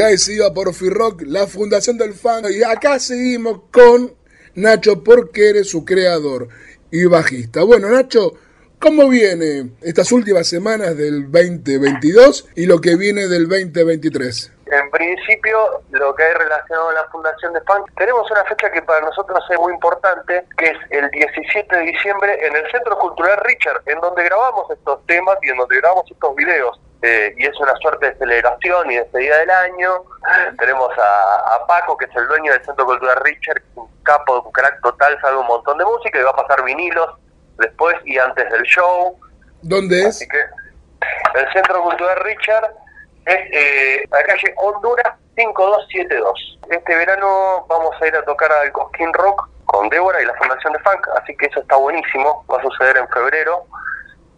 Speaker 6: Y ahí se iba por Rock, la fundación del fan. Y acá seguimos con Nacho porque eres su creador y bajista. Bueno, Nacho, ¿cómo viene estas últimas semanas del 2022 y lo que viene del 2023?
Speaker 16: En principio, lo que hay relacionado a la Fundación de Funk, tenemos una fecha que para nosotros es muy importante, que es el 17 de diciembre en el Centro Cultural Richard, en donde grabamos estos temas y en donde grabamos estos videos. Eh, y es una suerte de celebración y despedida del año. Tenemos a, a Paco, que es el dueño del Centro Cultural Richard, un capo, un crack total, sabe un montón de música y va a pasar vinilos después y antes del show.
Speaker 6: ¿Dónde es?
Speaker 16: Así que el Centro Cultural Richard es eh, la calle Honduras 5272. Este verano vamos a ir a tocar al Cosquín Rock con Débora y la Fundación de Funk, así que eso está buenísimo. Va a suceder en febrero.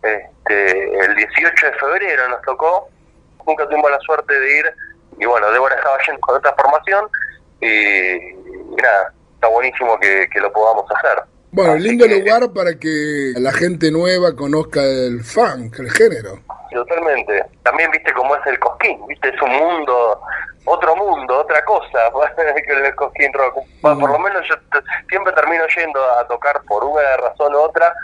Speaker 16: Este, el 18 de febrero nos tocó. Nunca tuvimos la suerte de ir. Y bueno, Débora estaba yendo con otra formación. Y, nada, está buenísimo que, que lo podamos hacer.
Speaker 6: Bueno, lindo lugar para que la gente nueva conozca el funk, el género.
Speaker 16: Totalmente. También viste cómo es el cosquín, viste, es un mundo, otro mundo, otra cosa que el cosquín rock. Bueno, por lo menos yo siempre termino yendo a tocar por una razón u otra,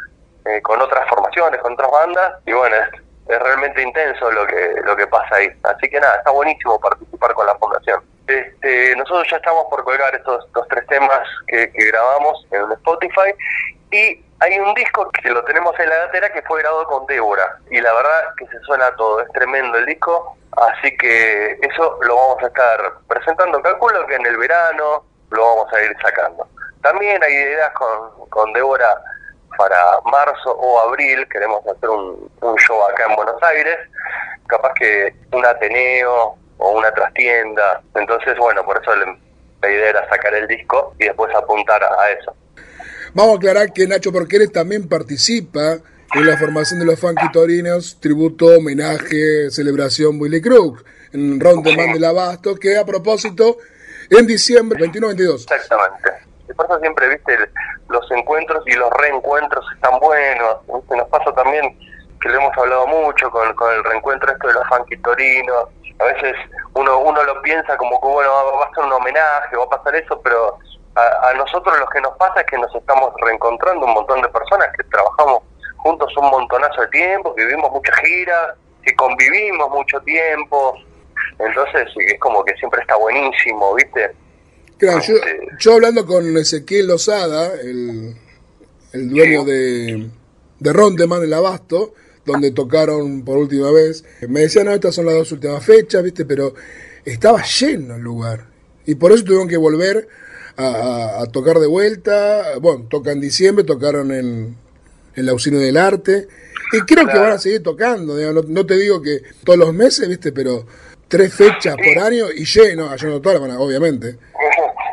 Speaker 16: eh, con otras formaciones, con otras bandas, y bueno, es, es realmente intenso lo que lo que pasa ahí. Así que nada, está buenísimo participar con la fundación. Este, nosotros ya estamos por colgar estos, estos tres temas que, grabamos en Spotify y hay un disco que lo tenemos en la gatera que fue grabado con Débora y la verdad que se suena todo, es tremendo el disco, así que eso lo vamos a estar presentando, calculo que en el verano lo vamos a ir sacando. También hay ideas con, con Débora para marzo o abril, queremos hacer un, un show acá en Buenos Aires, capaz que un Ateneo o una trastienda, entonces bueno, por eso la idea era sacar el disco y después apuntar a, a eso.
Speaker 6: Vamos a aclarar que Nacho Porqueres también participa en la formación de los Funky Torinos, tributo, homenaje, celebración Willy Crook, en Round the Man del Abasto, que a propósito, en diciembre 21-22.
Speaker 16: Exactamente. Por eso siempre, viste, el- los encuentros y los reencuentros están buenos. ¿viste? Nos pasa también que lo hemos hablado mucho con, el reencuentro esto de los funky torinos. A veces uno uno lo piensa como que, bueno, va a ser un homenaje, va a pasar eso, pero a, a nosotros lo que nos pasa es que nos estamos reencontrando un montón de personas que trabajamos juntos un montonazo de tiempo, que vivimos muchas giras, que convivimos mucho tiempo. Entonces, sí, es como que siempre está buenísimo, ¿viste?
Speaker 6: Claro, yo, yo hablando con Ezequiel Lozada, el, el dueño de, de Ron de Man del Abasto, donde tocaron por última vez, me decía, no, estas son las dos últimas fechas, ¿viste? Pero estaba lleno el lugar. Y por eso tuvieron que volver a, a- a tocar de vuelta. Bueno, tocan en diciembre, tocaron en, en la Usina del Arte. Y creo que van a seguir tocando. No, no te digo que todos los meses, ¿viste? Pero tres fechas por año y lleno, yo no todas las van a- obviamente.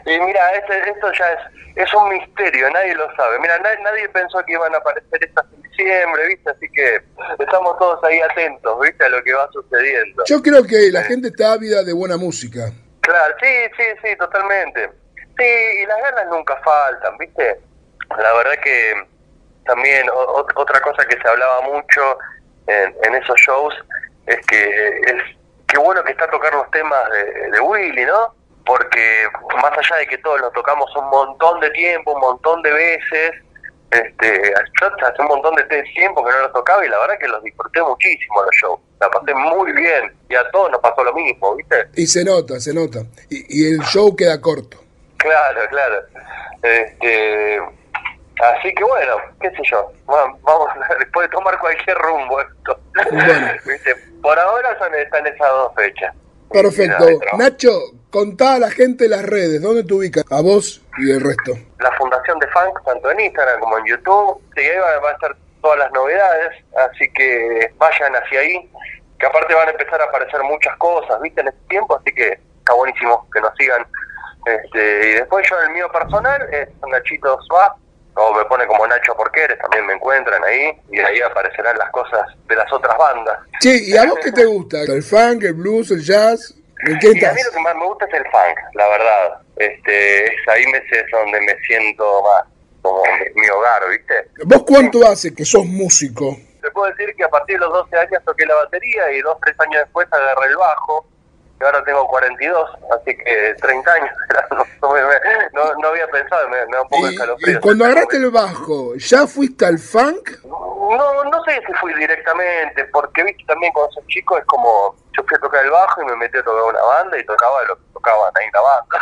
Speaker 16: Y mira, este, esto ya es, es un misterio, nadie lo sabe. Mira, na- nadie pensó que iban a aparecer estas en diciembre, ¿viste? Así que estamos todos ahí atentos, ¿viste? A lo que va sucediendo.
Speaker 6: Yo creo que la gente está ávida de buena música.
Speaker 16: Claro, sí, sí, sí, totalmente. Sí, y las ganas nunca faltan, ¿viste? La verdad que también o- otra cosa que se hablaba mucho en, en esos shows es que es qué bueno que está tocar los temas de, de Willy, ¿no? Porque más allá de que todos los tocamos un montón de tiempo, un montón de veces, este, yo hace un montón de tiempo que no los tocaba y la verdad que los disfruté muchísimo los shows. La pasé muy bien y a todos nos pasó lo mismo, ¿viste?
Speaker 6: Y se nota, se nota. Y, y el show queda corto.
Speaker 16: Claro, claro. Este, así que bueno, qué sé yo, va- vamos, puede tomar cualquier rumbo esto. ¿Viste? Por ahora son, están esas dos fechas.
Speaker 6: Perfecto. Nacho, contá a la gente las redes, ¿dónde te ubicas? A vos y el resto.
Speaker 16: La Fundación de Funk, tanto en Instagram como en YouTube, sí, ahí va, va a estar todas las novedades, así que vayan hacia ahí, que aparte van a empezar a aparecer muchas cosas, viste, en este tiempo, así que está buenísimo que nos sigan. Este, y después yo el mío personal es Nachito Suá, o me pone como Nacho Porqueres, también me encuentran ahí, y ahí aparecerán las cosas de las otras bandas.
Speaker 6: Che, ¿y a vos qué te gusta? ¿El funk, el blues, el jazz? ¿En qué
Speaker 16: Y a mí
Speaker 6: estás?
Speaker 16: lo que más me gusta es el funk, la verdad. Este, es ahí me, es donde me siento más como mi, mi hogar, ¿viste?
Speaker 6: ¿Vos cuánto hace que sos músico?
Speaker 16: Te puedo decir que a partir de los 12 años toqué la batería y dos, tres años después agarré el bajo. Y ahora tengo 42, así que 30 años. No, no, me- no- había pensado, me, me da un poco de
Speaker 6: Y cuando agarraste el bajo, ¿ya fuiste al funk?
Speaker 16: No, no sé si fui directamente, porque viste también cuando sos chico es como, yo fui a tocar el bajo y me metí a tocar una banda y tocaba lo que tocaban ahí en la banda.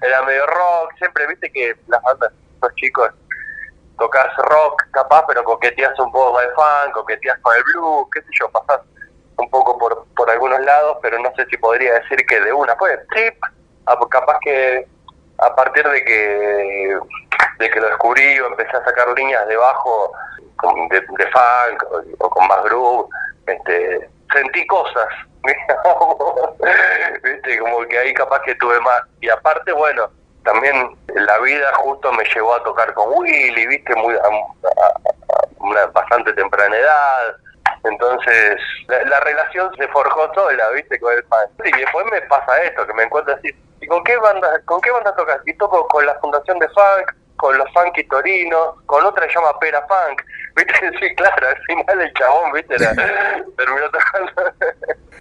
Speaker 16: Era medio rock, siempre viste que las bandas, los chicos, tocas rock capaz, pero coqueteas un poco con el funk, coqueteas con el blues, qué sé yo, pasás un poco por, por algunos lados, pero no sé si podría decir que de una fue trip, ah, pues capaz que a partir de que de que lo descubrí o empecé a sacar líneas de bajo con- de, de funk o, o con más groove, este, sentí cosas, viste, como que ahí capaz que tuve más. Y aparte, bueno, también la vida justo me llevó a tocar con Willy, viste, muy a, a- a una bastante temprana edad. Entonces, la, la relación se forjó sola, ¿viste? Con el fan. Y después me pasa esto, que me encuentro así, ¿y con qué banda, con qué banda tocas? Y toco con la Fundación de Funk, con los Funky Torinos, con otra que se llama Pera Funk, ¿viste? Sí, claro, al final el chabón, ¿viste? Era- terminó tocando.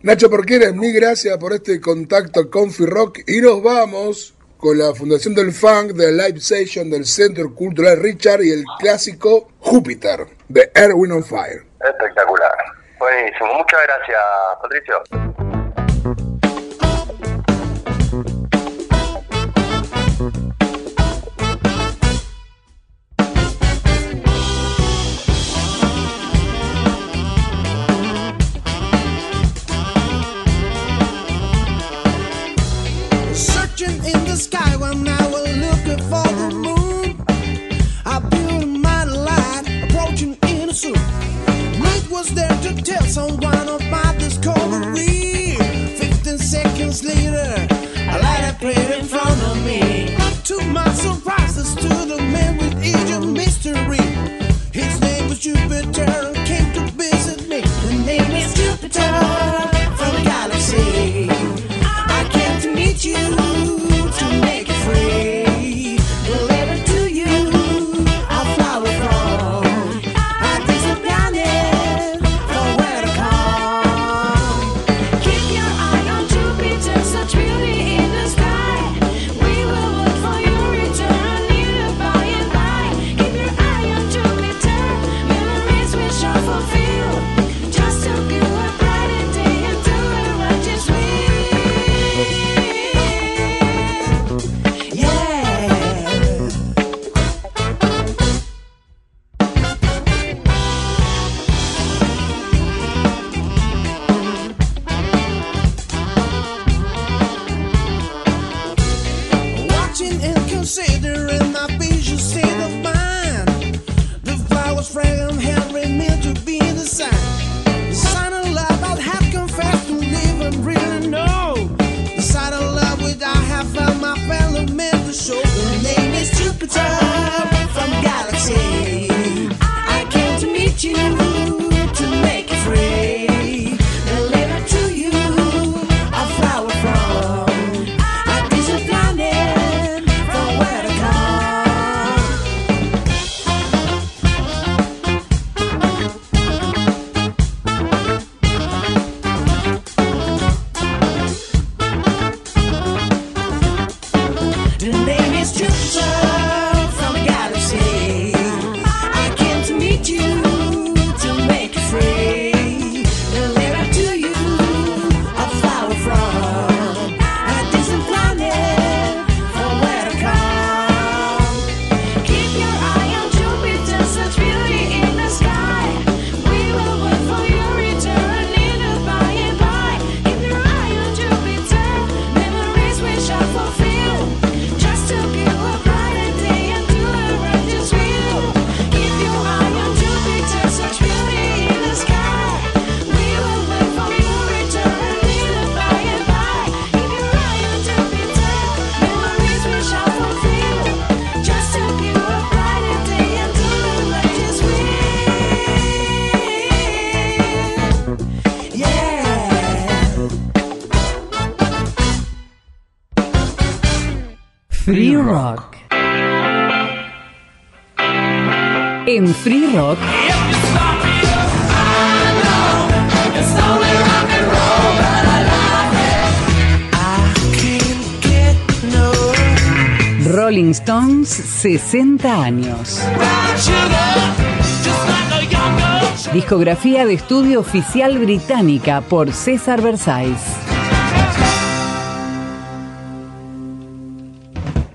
Speaker 6: Nacho Porqueres, mil gracias por este contacto con Rock y nos vamos con la Fundación del Funk, de la Live Session del Centro Cultural Richard y el clásico Júpiter de Erwin on Fire.
Speaker 16: Espectacular. Buenísimo. Muchas gracias, Patricio.
Speaker 13: Searching was there to tell someone about this discovery. Fifteen seconds later, a light appeared in front of me. To my surprise, I stood a man with age of mystery. His name was Jupiter and came to visit me. The name is Jupiter Jupiter from galaxy. I came to meet you
Speaker 8: Rock. En Free Rock Rolling Stones 60 años. Discografía de estudio oficial británica por César Versailles.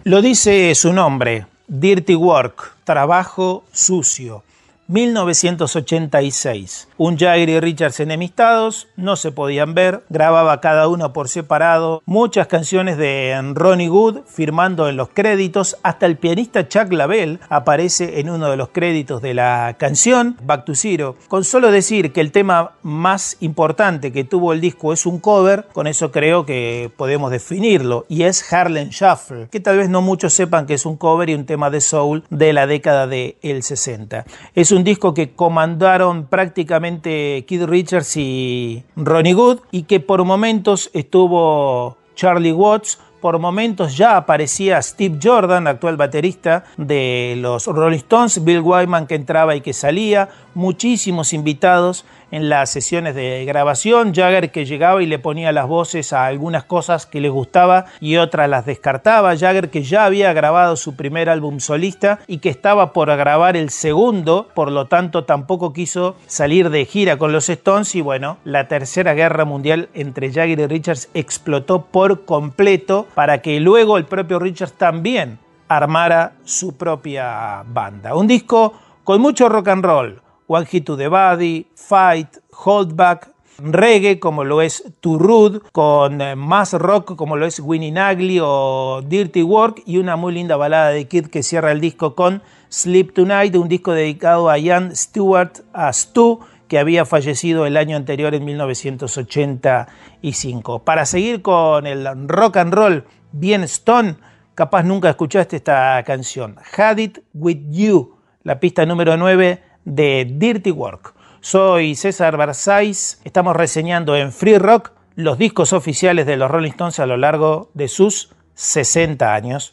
Speaker 11: Lo dice su nombre, Dirty Work, trabajo sucio. 1986. Un Jagger y Richards enemistados, no se podían ver, grababa cada uno por separado, muchas canciones de Ronnie Wood firmando en los créditos, hasta el pianista Chuck Lavelle aparece en uno de los créditos de la canción, Back to Zero. Con solo decir que el tema más importante que tuvo el disco es un cover, con eso creo que podemos definirlo, y es Harlem Shuffle, que tal vez no muchos sepan que es un cover y un tema de soul de la década del 60. Es un disco que comandaron prácticamente Keith Richards y Ronnie Wood y que por momentos estuvo Charlie Watts, por momentos ya aparecía Steve Jordan, actual baterista de los Rolling Stones, Bill Wyman que entraba y que salía, muchísimos invitados en las sesiones de grabación, Jagger que llegaba y le ponía las voces a algunas cosas que le gustaba y otras las descartaba, Jagger que ya había grabado su primer álbum solista y que estaba por grabar el segundo, por lo tanto tampoco quiso salir de gira con los Stones. Y bueno, la tercera guerra mundial entre Jagger y Richards explotó por completo para que luego el propio Richards también armara su propia banda. Un disco con mucho rock and roll, One Hit to the Body, Fight, Hold Back, reggae como lo es Too Rude, con eh, más rock como lo es Winnie Nagley o Dirty Work y una muy linda balada de Kid que cierra el disco con Sleep Tonight, un disco dedicado a Ian Stewart, a Stu, que había fallecido el año anterior en 1985. Para seguir con el rock and roll bien stone, capaz nunca escuchaste esta canción, Had It With You, la pista número 9 de Dirty Work. Soy César Versailles, estamos reseñando en Free Rock los discos oficiales de los Rolling Stones a lo largo de sus 60 años.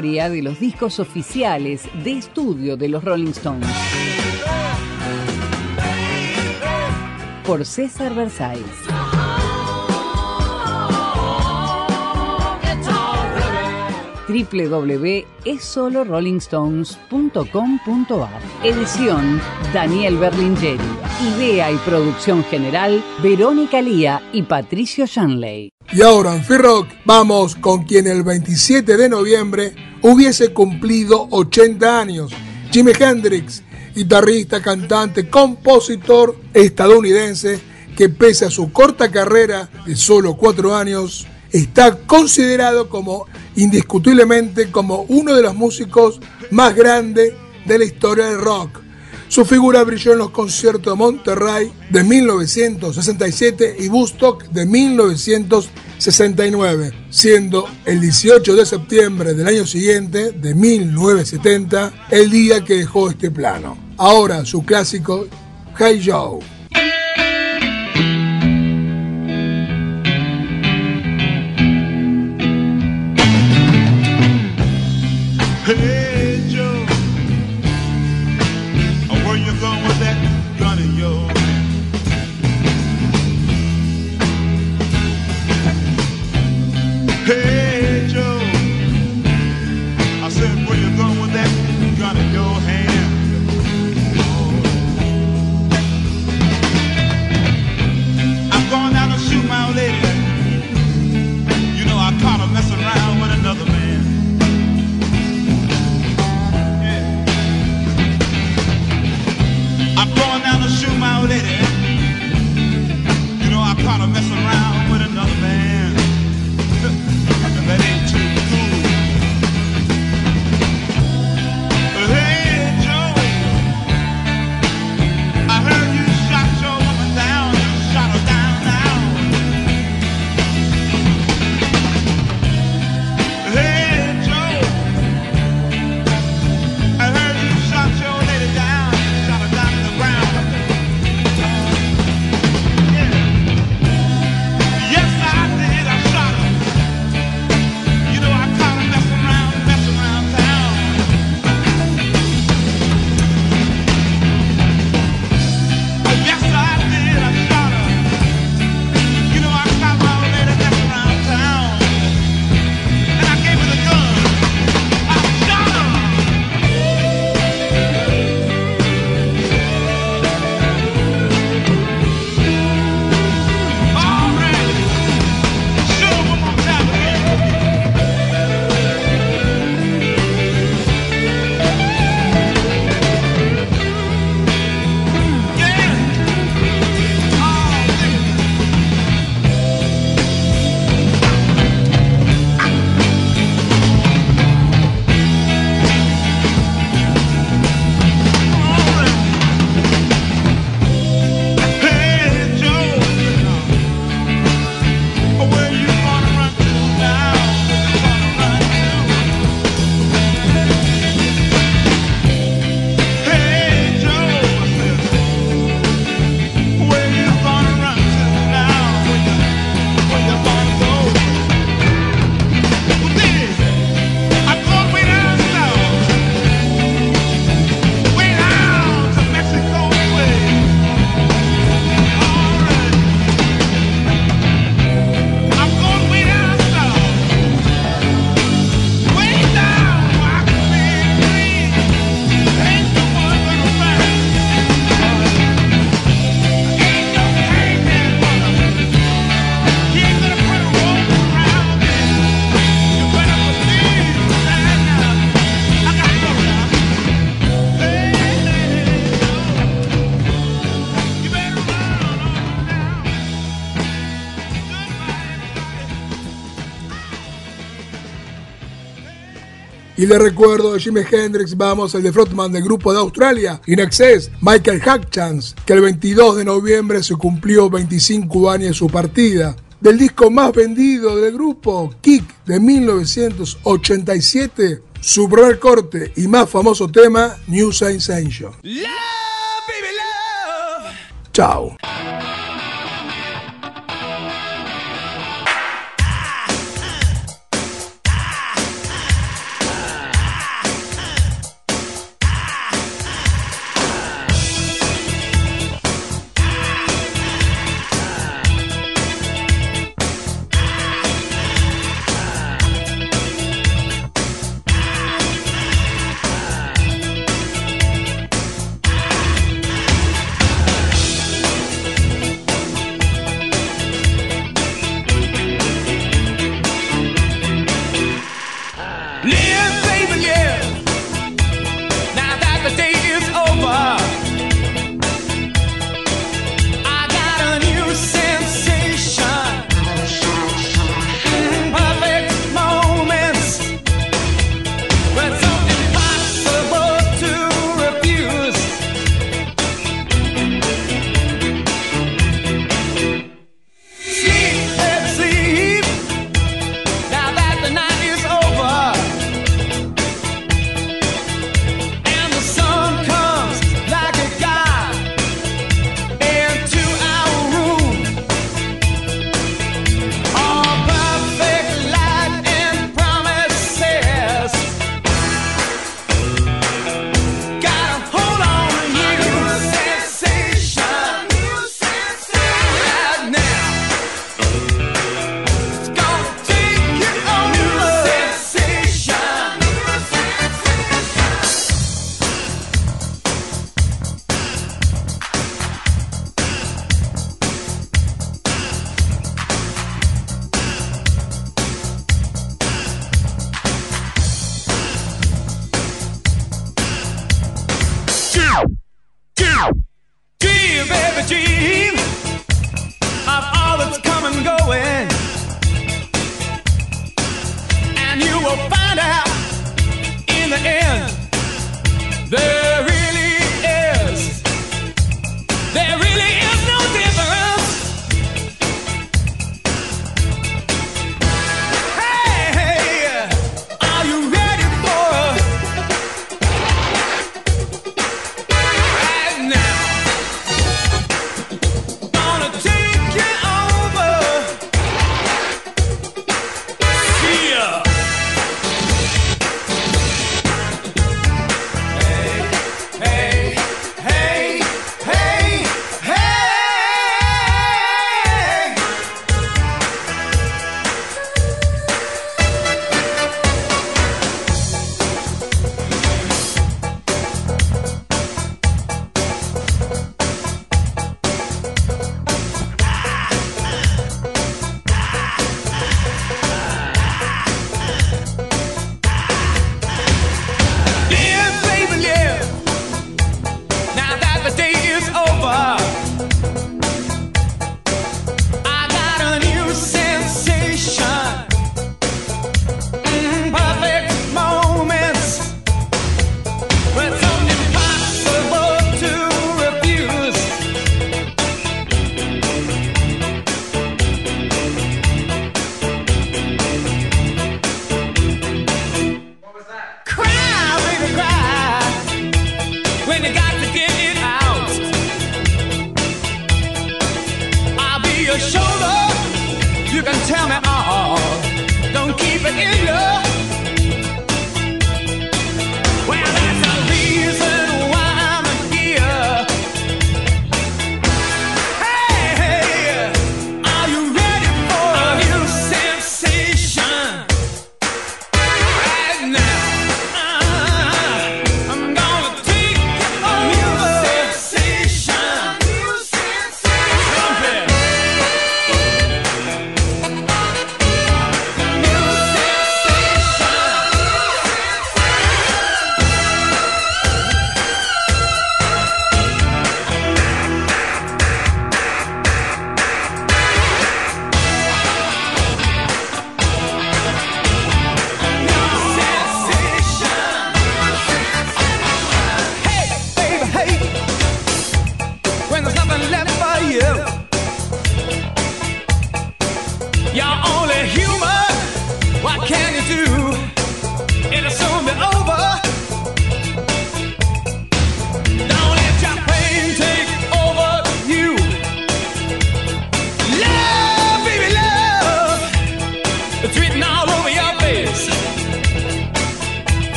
Speaker 8: De los discos oficiales de estudio de los Rolling Stones. Por César Versáilles. www.esolorollingstones.com.ar Edición Daniel Berlingeri. Idea y producción general Verónica Lía y Patricio Shanley.
Speaker 6: Y ahora en Free Rock vamos con quien el 27 de noviembre hubiese cumplido 80 años. Jimi Hendrix, guitarrista, cantante, compositor estadounidense que pese a su corta carrera de solo cuatro años, está considerado como indiscutiblemente como uno de los músicos más grandes de la historia del rock. Su figura brilló en los conciertos de Monterrey de 1967 y Woodstock de 1969, siendo el 18 de septiembre del año siguiente, de 1970, el día que dejó este plano. Ahora su clásico Hey Joe.
Speaker 17: Hey
Speaker 6: Y le recuerdo de Jimi Hendrix, vamos al de frontman del grupo de Australia, In Michael Hutchins, que el 22 de noviembre se cumplió 25 años de su partida. Del disco más vendido del grupo, Kick, de 1987, su primer corte y más famoso tema, New Sensation. Chao.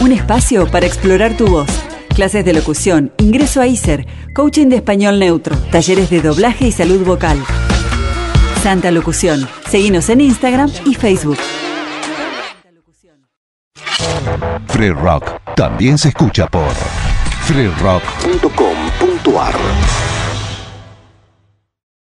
Speaker 14: Un espacio para explorar tu voz. Clases de locución, ingreso a ISER, coaching de español neutro, talleres de doblaje y salud vocal. Santa Locución. Seguimos en Instagram y Facebook.
Speaker 1: Free Rock también se escucha por freerock.com.ar.